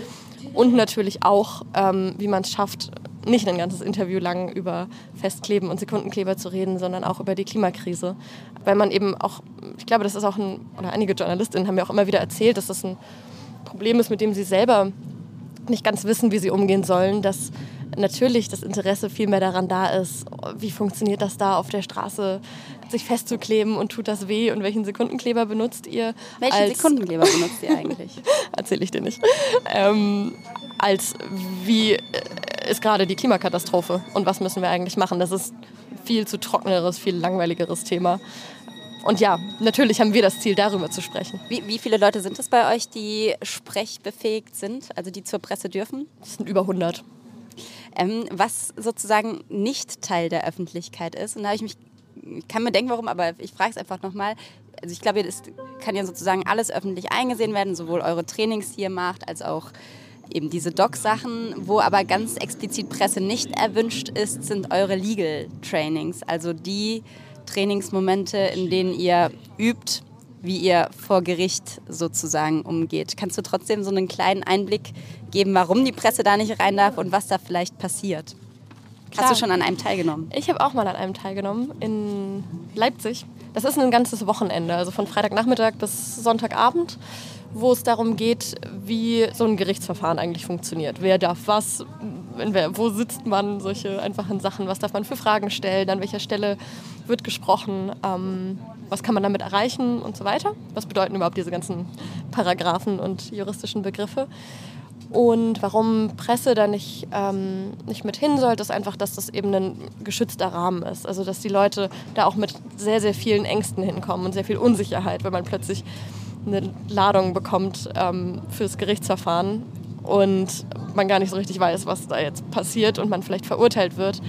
Und natürlich auch, ähm, wie man es schafft, nicht ein ganzes Interview lang über Festkleben und Sekundenkleber zu reden, sondern auch über die Klimakrise. Weil man eben auch, ich glaube, das ist auch ein, oder einige Journalistinnen haben mir auch immer wieder erzählt, dass das ein Problem ist, mit dem sie selber nicht ganz wissen, wie sie umgehen sollen, dass natürlich das Interesse viel mehr daran da ist, wie funktioniert das da auf der Straße, sich festzukleben und tut das weh und welchen Sekundenkleber benutzt ihr? Welchen Sekundenkleber benutzt ihr eigentlich? Erzähle ich dir nicht. Ähm, als wie ist gerade die Klimakatastrophe und was müssen wir eigentlich machen? Das ist viel zu trockeneres, viel langweiligeres Thema. Und ja, natürlich haben wir das Ziel, darüber zu sprechen. Wie, wie viele Leute sind es bei euch, die sprechbefähigt sind, also die zur Presse dürfen? Das sind über 100. Ähm, was sozusagen nicht Teil der Öffentlichkeit ist. Und da habe ich mich, ich kann mir denken, warum, aber ich frage es einfach nochmal. Also ich glaube, es kann ja sozusagen alles öffentlich eingesehen werden, sowohl eure Trainings hier macht, als auch eben diese Doc-Sachen. Wo aber ganz explizit Presse nicht erwünscht ist, sind eure Legal Trainings. Also die Trainingsmomente, in denen ihr übt, wie ihr vor Gericht sozusagen umgeht. Kannst du trotzdem so einen kleinen Einblick geben, warum die Presse da nicht rein darf und was da vielleicht passiert? Klar. Hast du schon an einem teilgenommen? Ich habe auch mal an einem teilgenommen in Leipzig. Das ist ein ganzes Wochenende, also von Freitagnachmittag bis Sonntagabend, wo es darum geht, wie so ein Gerichtsverfahren eigentlich funktioniert. Wer darf was, wo sitzt man, solche einfachen Sachen, was darf man für Fragen stellen, an welcher Stelle wird gesprochen, ähm, was kann man damit erreichen und so weiter. Was bedeuten überhaupt diese ganzen Paragraphen und juristischen Begriffe. Und warum Presse da nicht, ähm, nicht mit hin sollte, ist einfach, dass das eben ein geschützter Rahmen ist. Also dass die Leute da auch mit sehr, sehr vielen Ängsten hinkommen und sehr viel Unsicherheit, wenn man plötzlich eine Ladung bekommt ähm, fürs Gerichtsverfahren und man gar nicht so richtig weiß, was da jetzt passiert und man vielleicht verurteilt wird.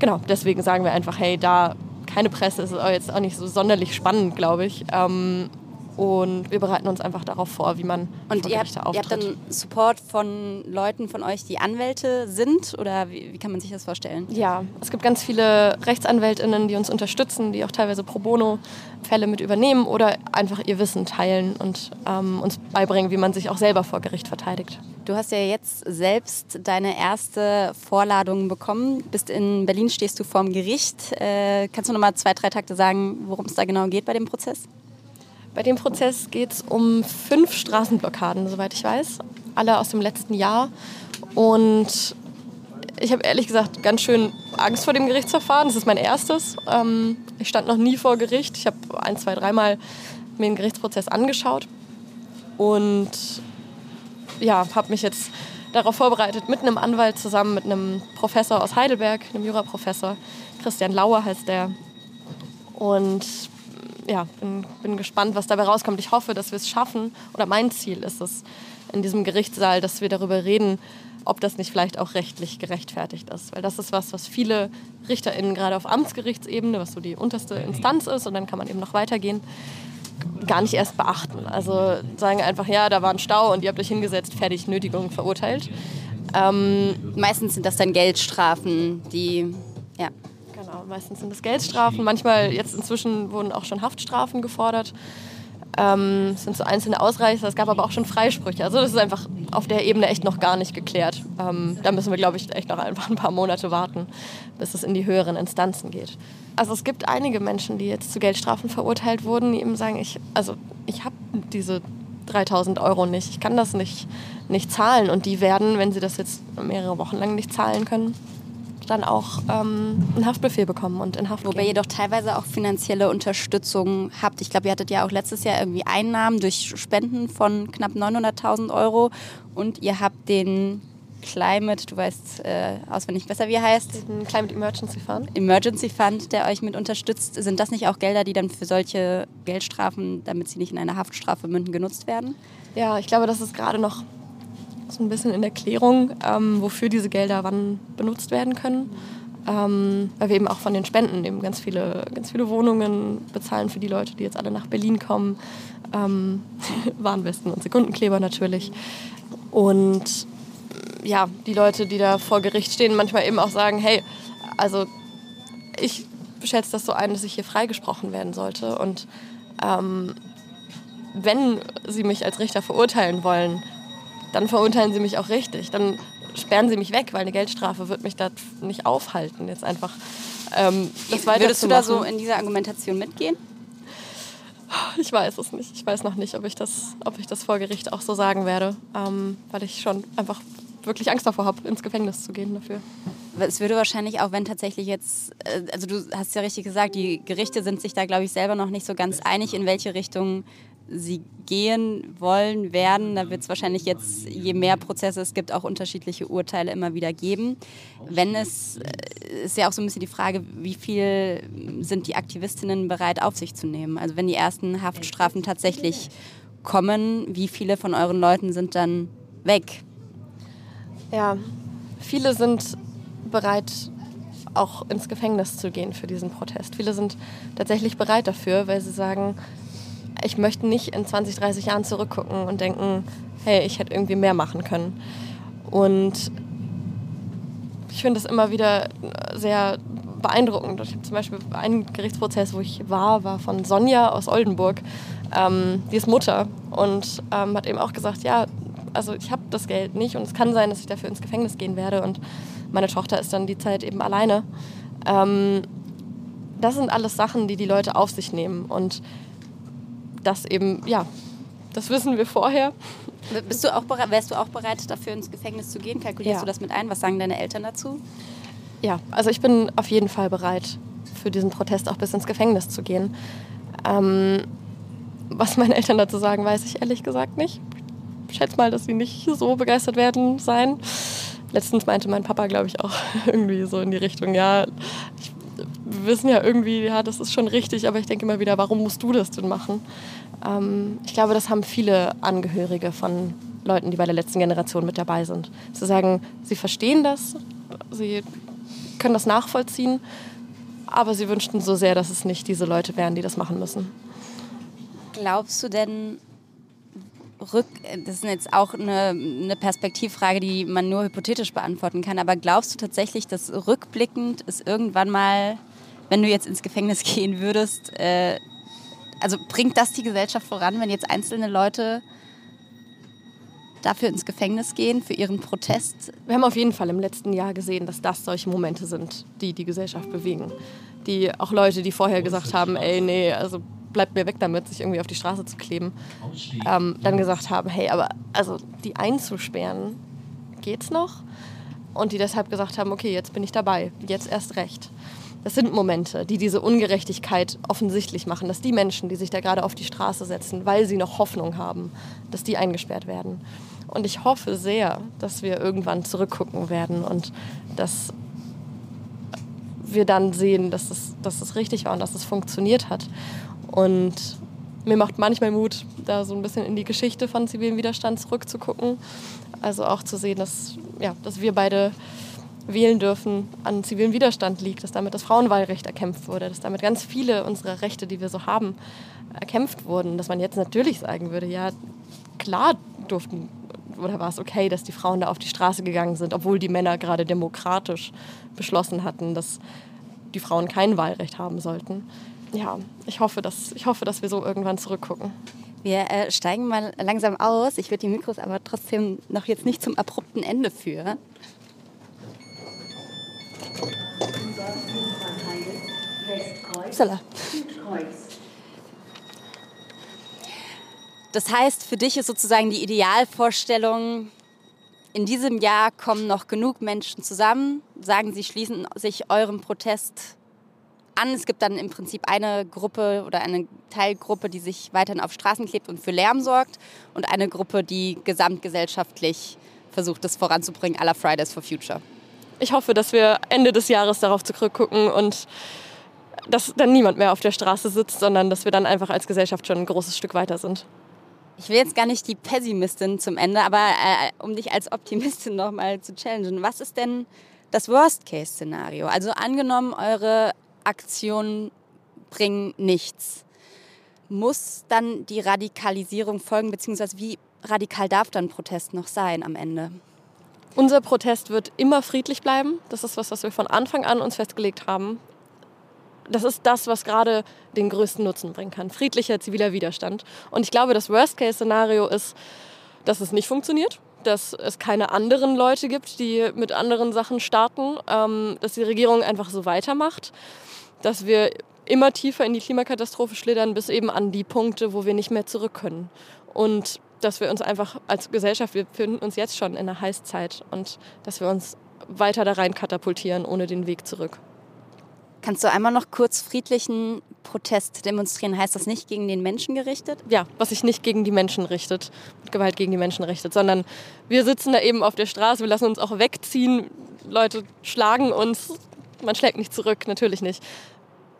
Genau, deswegen sagen wir einfach, hey, da keine Presse ist jetzt auch nicht so sonderlich spannend, glaube ich. Ähm, und wir bereiten uns einfach darauf vor, wie man Und ihr habt, ihr habt, dann Support von Leuten von euch, die Anwälte sind? Oder wie, wie, kann man sich das vorstellen? Ja, es gibt ganz viele RechtsanwältInnen, die uns unterstützen, die auch teilweise pro bono Fälle mit übernehmen oder einfach ihr Wissen teilen und ähm, uns beibringen, wie man sich auch selber vor Gericht verteidigt. Du hast ja jetzt selbst deine erste Vorladung bekommen. Bist in Berlin, stehst du vorm Gericht. Äh, kannst du noch mal zwei, drei Takte sagen, worum es da genau geht bei dem Prozess? Bei dem Prozess geht es um fünf Straßenblockaden, soweit ich weiß. Alle aus dem letzten Jahr. Und ich habe ehrlich gesagt ganz schön Angst vor dem Gerichtsverfahren. Das ist mein erstes. Ähm, ich stand noch nie vor Gericht. Ich habe ein, zwei, dreimal mir den Gerichtsprozess angeschaut. Und ja, habe mich jetzt darauf vorbereitet, mit einem Anwalt zusammen, mit einem Professor aus Heidelberg, einem Juraprofessor. Christian Lauer heißt der. Und ja, bin, bin gespannt, was dabei rauskommt. Ich hoffe, dass wir es schaffen, oder mein Ziel ist es, in diesem Gerichtssaal, dass wir darüber reden, ob das nicht vielleicht auch rechtlich gerechtfertigt ist. Weil das ist was, was viele RichterInnen gerade auf Amtsgerichtsebene, was so die unterste Instanz ist, und dann kann man eben noch weitergehen, gar nicht erst beachten. Also sagen einfach, ja, da war ein Stau und ihr habt euch hingesetzt, fertig, Nötigung verurteilt. Ähm, Meistens sind das dann Geldstrafen, die, ja. Genau, meistens sind es Geldstrafen. Manchmal, jetzt inzwischen wurden auch schon Haftstrafen gefordert. Ähm, es sind so einzelne Ausreißer, es gab aber auch schon Freisprüche. Also das ist einfach auf der Ebene echt noch gar nicht geklärt. Ähm, da müssen wir, glaube ich, echt noch einfach ein paar Monate warten, bis es in die höheren Instanzen geht. Also es gibt einige Menschen, die jetzt zu Geldstrafen verurteilt wurden, die eben sagen, ich, also ich habe diese 3000 Euro nicht, ich kann das nicht, nicht zahlen. Und die werden, wenn sie das jetzt mehrere Wochen lang nicht zahlen können, dann auch ähm, einen Haftbefehl bekommen und in Haft Wobei gehen. ihr doch teilweise auch finanzielle Unterstützung habt. Ich glaube, ihr hattet ja auch letztes Jahr irgendwie Einnahmen durch Spenden von knapp 900.000 Euro und ihr habt den Climate, du weißt äh, auswendig besser, wie er heißt. Den Climate Emergency Fund. Emergency Fund, der euch mit unterstützt. Sind das nicht auch Gelder, die dann für solche Geldstrafen, damit sie nicht in eine Haftstrafe münden, genutzt werden? Ja, ich glaube, das ist gerade noch so ein bisschen in der Klärung, ähm, wofür diese Gelder wann benutzt werden können. Ähm, weil wir eben auch von den Spenden eben ganz viele, ganz viele Wohnungen bezahlen für die Leute, die jetzt alle nach Berlin kommen. Ähm, Warnwesten und Sekundenkleber natürlich. Und ja, die Leute, die da vor Gericht stehen, manchmal eben auch sagen, hey, also ich schätze das so ein, dass ich hier freigesprochen werden sollte. Und ähm, wenn Sie mich als Richter verurteilen wollen, dann verurteilen sie mich auch richtig. Dann sperren sie mich weg, weil eine Geldstrafe wird mich da nicht aufhalten. Jetzt einfach ähm, das Würdest du da so in dieser Argumentation mitgehen? Ich weiß es nicht. Ich weiß noch nicht, ob ich das, ob ich das vor Gericht auch so sagen werde, ähm, weil ich schon einfach wirklich Angst davor habe, ins Gefängnis zu gehen dafür. Es würde wahrscheinlich auch, wenn tatsächlich jetzt, äh, also du hast ja richtig gesagt, die Gerichte sind sich da, glaube ich, selber noch nicht so ganz einig, in welche Richtung sie gehen wollen werden. Da wird es wahrscheinlich jetzt, je mehr Prozesse es gibt, auch unterschiedliche Urteile immer wieder geben. Wenn es, äh, ist ja auch so ein bisschen die Frage, wie viel sind die Aktivistinnen bereit auf sich zu nehmen? Also wenn die ersten Haftstrafen tatsächlich kommen, wie viele von euren Leuten sind dann weg? Ja, viele sind bereit, auch ins Gefängnis zu gehen für diesen Protest. Viele sind tatsächlich bereit dafür, weil sie sagen, ich möchte nicht in 20, 30 Jahren zurückgucken und denken, hey, ich hätte irgendwie mehr machen können. Und ich finde es immer wieder sehr beeindruckend. Ich habe zum Beispiel einen Gerichtsprozess, wo ich war, war von Sonja aus Oldenburg. Ähm, die ist Mutter und ähm, hat eben auch gesagt, ja, also ich habe das Geld nicht und es kann sein, dass ich dafür ins Gefängnis gehen werde und meine Tochter ist dann die Zeit eben alleine. Ähm, das sind alles Sachen, die die Leute auf sich nehmen und das eben, ja, das wissen wir vorher. Bist du auch bereit, wärst du auch bereit, dafür ins Gefängnis zu gehen? Kalkulierst ja. du das mit ein? Was sagen deine Eltern dazu? Ja, also ich bin auf jeden Fall bereit, für diesen Protest auch bis ins Gefängnis zu gehen. Ähm, was meine Eltern dazu sagen, weiß ich ehrlich gesagt nicht. Ich schätze mal, dass sie nicht so begeistert werden sein. Letztens meinte mein Papa, glaube ich, auch irgendwie so in die Richtung, ja, ich wir wissen ja irgendwie, ja, das ist schon richtig, aber ich denke immer wieder, warum musst du das denn machen? Ähm, ich glaube, das haben viele Angehörige von Leuten, die bei der letzten Generation mit dabei sind. Zu sagen, sie verstehen das, sie können das nachvollziehen, aber sie wünschten so sehr, dass es nicht diese Leute wären, die das machen müssen. Glaubst du denn, rück, das ist jetzt auch eine, eine Perspektivfrage, die man nur hypothetisch beantworten kann, aber glaubst du tatsächlich, dass rückblickend es irgendwann mal, wenn du jetzt ins Gefängnis gehen würdest, äh, also bringt das die Gesellschaft voran, wenn jetzt einzelne Leute dafür ins Gefängnis gehen, für ihren Protest? Wir haben auf jeden Fall im letzten Jahr gesehen, dass das solche Momente sind, die die Gesellschaft bewegen. Die auch Leute, die vorher gesagt haben, ey, nee, also bleibt mir weg damit, sich irgendwie auf die Straße zu kleben, ähm, dann gesagt haben, hey, aber also die einzusperren, geht's noch? Und die deshalb gesagt haben, okay, jetzt bin ich dabei, jetzt erst recht. Das sind Momente, die diese Ungerechtigkeit offensichtlich machen, dass die Menschen, die sich da gerade auf die Straße setzen, weil sie noch Hoffnung haben, dass die eingesperrt werden. Und ich hoffe sehr, dass wir irgendwann zurückgucken werden und dass wir dann sehen, dass es, dass es richtig war und dass es funktioniert hat. Und mir macht manchmal Mut, da so ein bisschen in die Geschichte von zivilem Widerstand zurückzugucken. Also auch zu sehen, dass, ja, dass wir beide wählen dürfen, an zivilem Widerstand liegt, dass damit das Frauenwahlrecht erkämpft wurde, dass damit ganz viele unserer Rechte, die wir so haben, erkämpft wurden. Dass man jetzt natürlich sagen würde, ja, klar durften oder war es okay, dass die Frauen da auf die Straße gegangen sind, obwohl die Männer gerade demokratisch beschlossen hatten, dass die Frauen kein Wahlrecht haben sollten ja, ich hoffe, dass, ich hoffe, dass wir so irgendwann zurückgucken. Wir äh, steigen mal langsam aus. Ich würde die Mikros aber trotzdem noch jetzt nicht zum abrupten Ende führen. Das heißt, für dich ist sozusagen die Idealvorstellung, in diesem Jahr kommen noch genug Menschen zusammen, sagen sie schließen sich eurem Protest an. Es gibt dann im Prinzip eine Gruppe oder eine Teilgruppe, die sich weiterhin auf Straßen klebt und für Lärm sorgt und eine Gruppe, die gesamtgesellschaftlich versucht, das voranzubringen, la Fridays for Future. Ich hoffe, dass wir Ende des Jahres darauf zurückgucken und dass dann niemand mehr auf der Straße sitzt, sondern dass wir dann einfach als Gesellschaft schon ein großes Stück weiter sind. Ich will jetzt gar nicht die Pessimistin zum Ende, aber äh, um dich als Optimistin nochmal zu challengen, was ist denn das Worst-Case-Szenario? Also angenommen, eure Aktionen bringen nichts. Muss dann die Radikalisierung folgen, beziehungsweise wie radikal darf dann Protest noch sein am Ende? Unser Protest wird immer friedlich bleiben. Das ist was, was wir von Anfang an uns festgelegt haben. Das ist das, was gerade den größten Nutzen bringen kann. Friedlicher ziviler Widerstand. Und ich glaube, das Worst-Case-Szenario ist, dass es nicht funktioniert, dass es keine anderen Leute gibt, die mit anderen Sachen starten, ähm, dass die Regierung einfach so weitermacht dass wir immer tiefer in die Klimakatastrophe schlittern, bis eben an die Punkte, wo wir nicht mehr zurück können. Und dass wir uns einfach als Gesellschaft, wir befinden uns jetzt schon in einer Heißzeit und dass wir uns weiter da rein katapultieren ohne den Weg zurück. Kannst du einmal noch kurz friedlichen Protest demonstrieren? Heißt das nicht gegen den Menschen gerichtet? Ja, was sich nicht gegen die Menschen richtet, mit Gewalt gegen die Menschen richtet, sondern wir sitzen da eben auf der Straße, wir lassen uns auch wegziehen, Leute schlagen uns, man schlägt nicht zurück, natürlich nicht.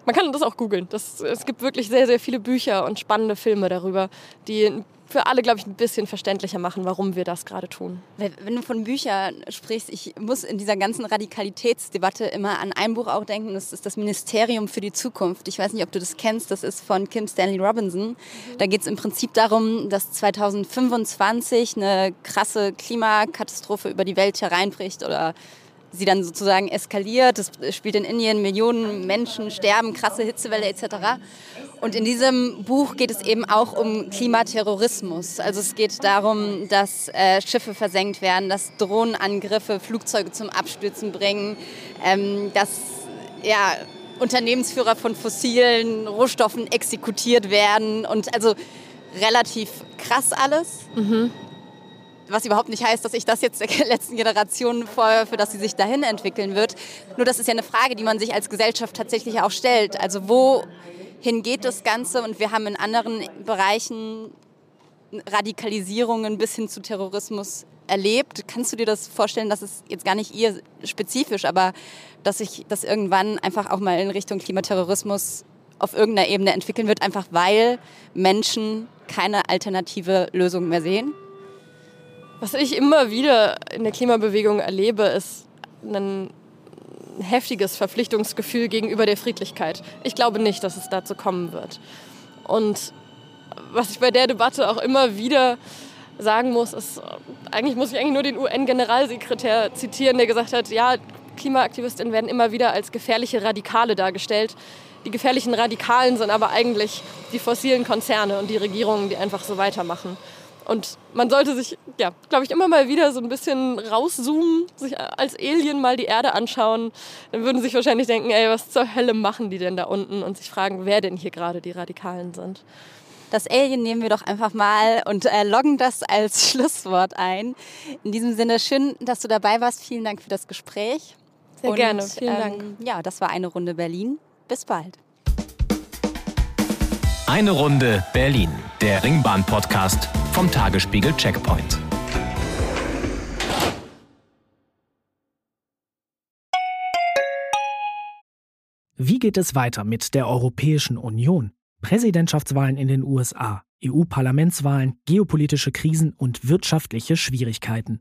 Man kann das auch googeln. Es gibt wirklich sehr, sehr viele Bücher und spannende Filme darüber, die für alle, glaube ich, ein bisschen verständlicher machen, warum wir das gerade tun. Wenn du von Büchern sprichst, ich muss in dieser ganzen Radikalitätsdebatte immer an ein Buch auch denken, das ist das Ministerium für die Zukunft. Ich weiß nicht, ob du das kennst, das ist von Kim Stanley Robinson. Da geht es im Prinzip darum, dass 2025 eine krasse Klimakatastrophe über die Welt hereinbricht oder sie dann sozusagen eskaliert. Es spielt in Indien, Millionen Menschen sterben, krasse Hitzewelle etc. Und in diesem Buch geht es eben auch um Klimaterrorismus. Also es geht darum, dass äh, Schiffe versenkt werden, dass Drohnenangriffe Flugzeuge zum Abstürzen bringen, ähm, dass ja, Unternehmensführer von fossilen Rohstoffen exekutiert werden und also relativ krass alles. Mhm was überhaupt nicht heißt, dass ich das jetzt der letzten Generation vorwerfe, dass sie sich dahin entwickeln wird. Nur das ist ja eine Frage, die man sich als Gesellschaft tatsächlich auch stellt. Also wohin geht das Ganze? Und wir haben in anderen Bereichen Radikalisierungen bis hin zu Terrorismus erlebt. Kannst du dir das vorstellen, dass es jetzt gar nicht ihr spezifisch, aber dass sich das irgendwann einfach auch mal in Richtung Klimaterrorismus auf irgendeiner Ebene entwickeln wird, einfach weil Menschen keine alternative Lösung mehr sehen? Was ich immer wieder in der Klimabewegung erlebe, ist ein heftiges Verpflichtungsgefühl gegenüber der Friedlichkeit. Ich glaube nicht, dass es dazu kommen wird. Und was ich bei der Debatte auch immer wieder sagen muss, ist, eigentlich muss ich eigentlich nur den UN-Generalsekretär zitieren, der gesagt hat, ja, Klimaaktivistinnen werden immer wieder als gefährliche Radikale dargestellt. Die gefährlichen Radikalen sind aber eigentlich die fossilen Konzerne und die Regierungen, die einfach so weitermachen. Und man sollte sich, ja, glaube ich, immer mal wieder so ein bisschen rauszoomen, sich als Alien mal die Erde anschauen. Dann würden sie sich wahrscheinlich denken, ey, was zur Hölle machen die denn da unten? Und sich fragen, wer denn hier gerade die Radikalen sind. Das Alien nehmen wir doch einfach mal und äh, loggen das als Schlusswort ein. In diesem Sinne, schön, dass du dabei warst. Vielen Dank für das Gespräch. Sehr und, gerne, vielen ähm, Dank. Ja, das war eine Runde Berlin. Bis bald. Eine Runde Berlin, der Ringbahn-Podcast vom Tagesspiegel Checkpoint. Wie geht es weiter mit der Europäischen Union? Präsidentschaftswahlen in den USA, EU-Parlamentswahlen, geopolitische Krisen und wirtschaftliche Schwierigkeiten.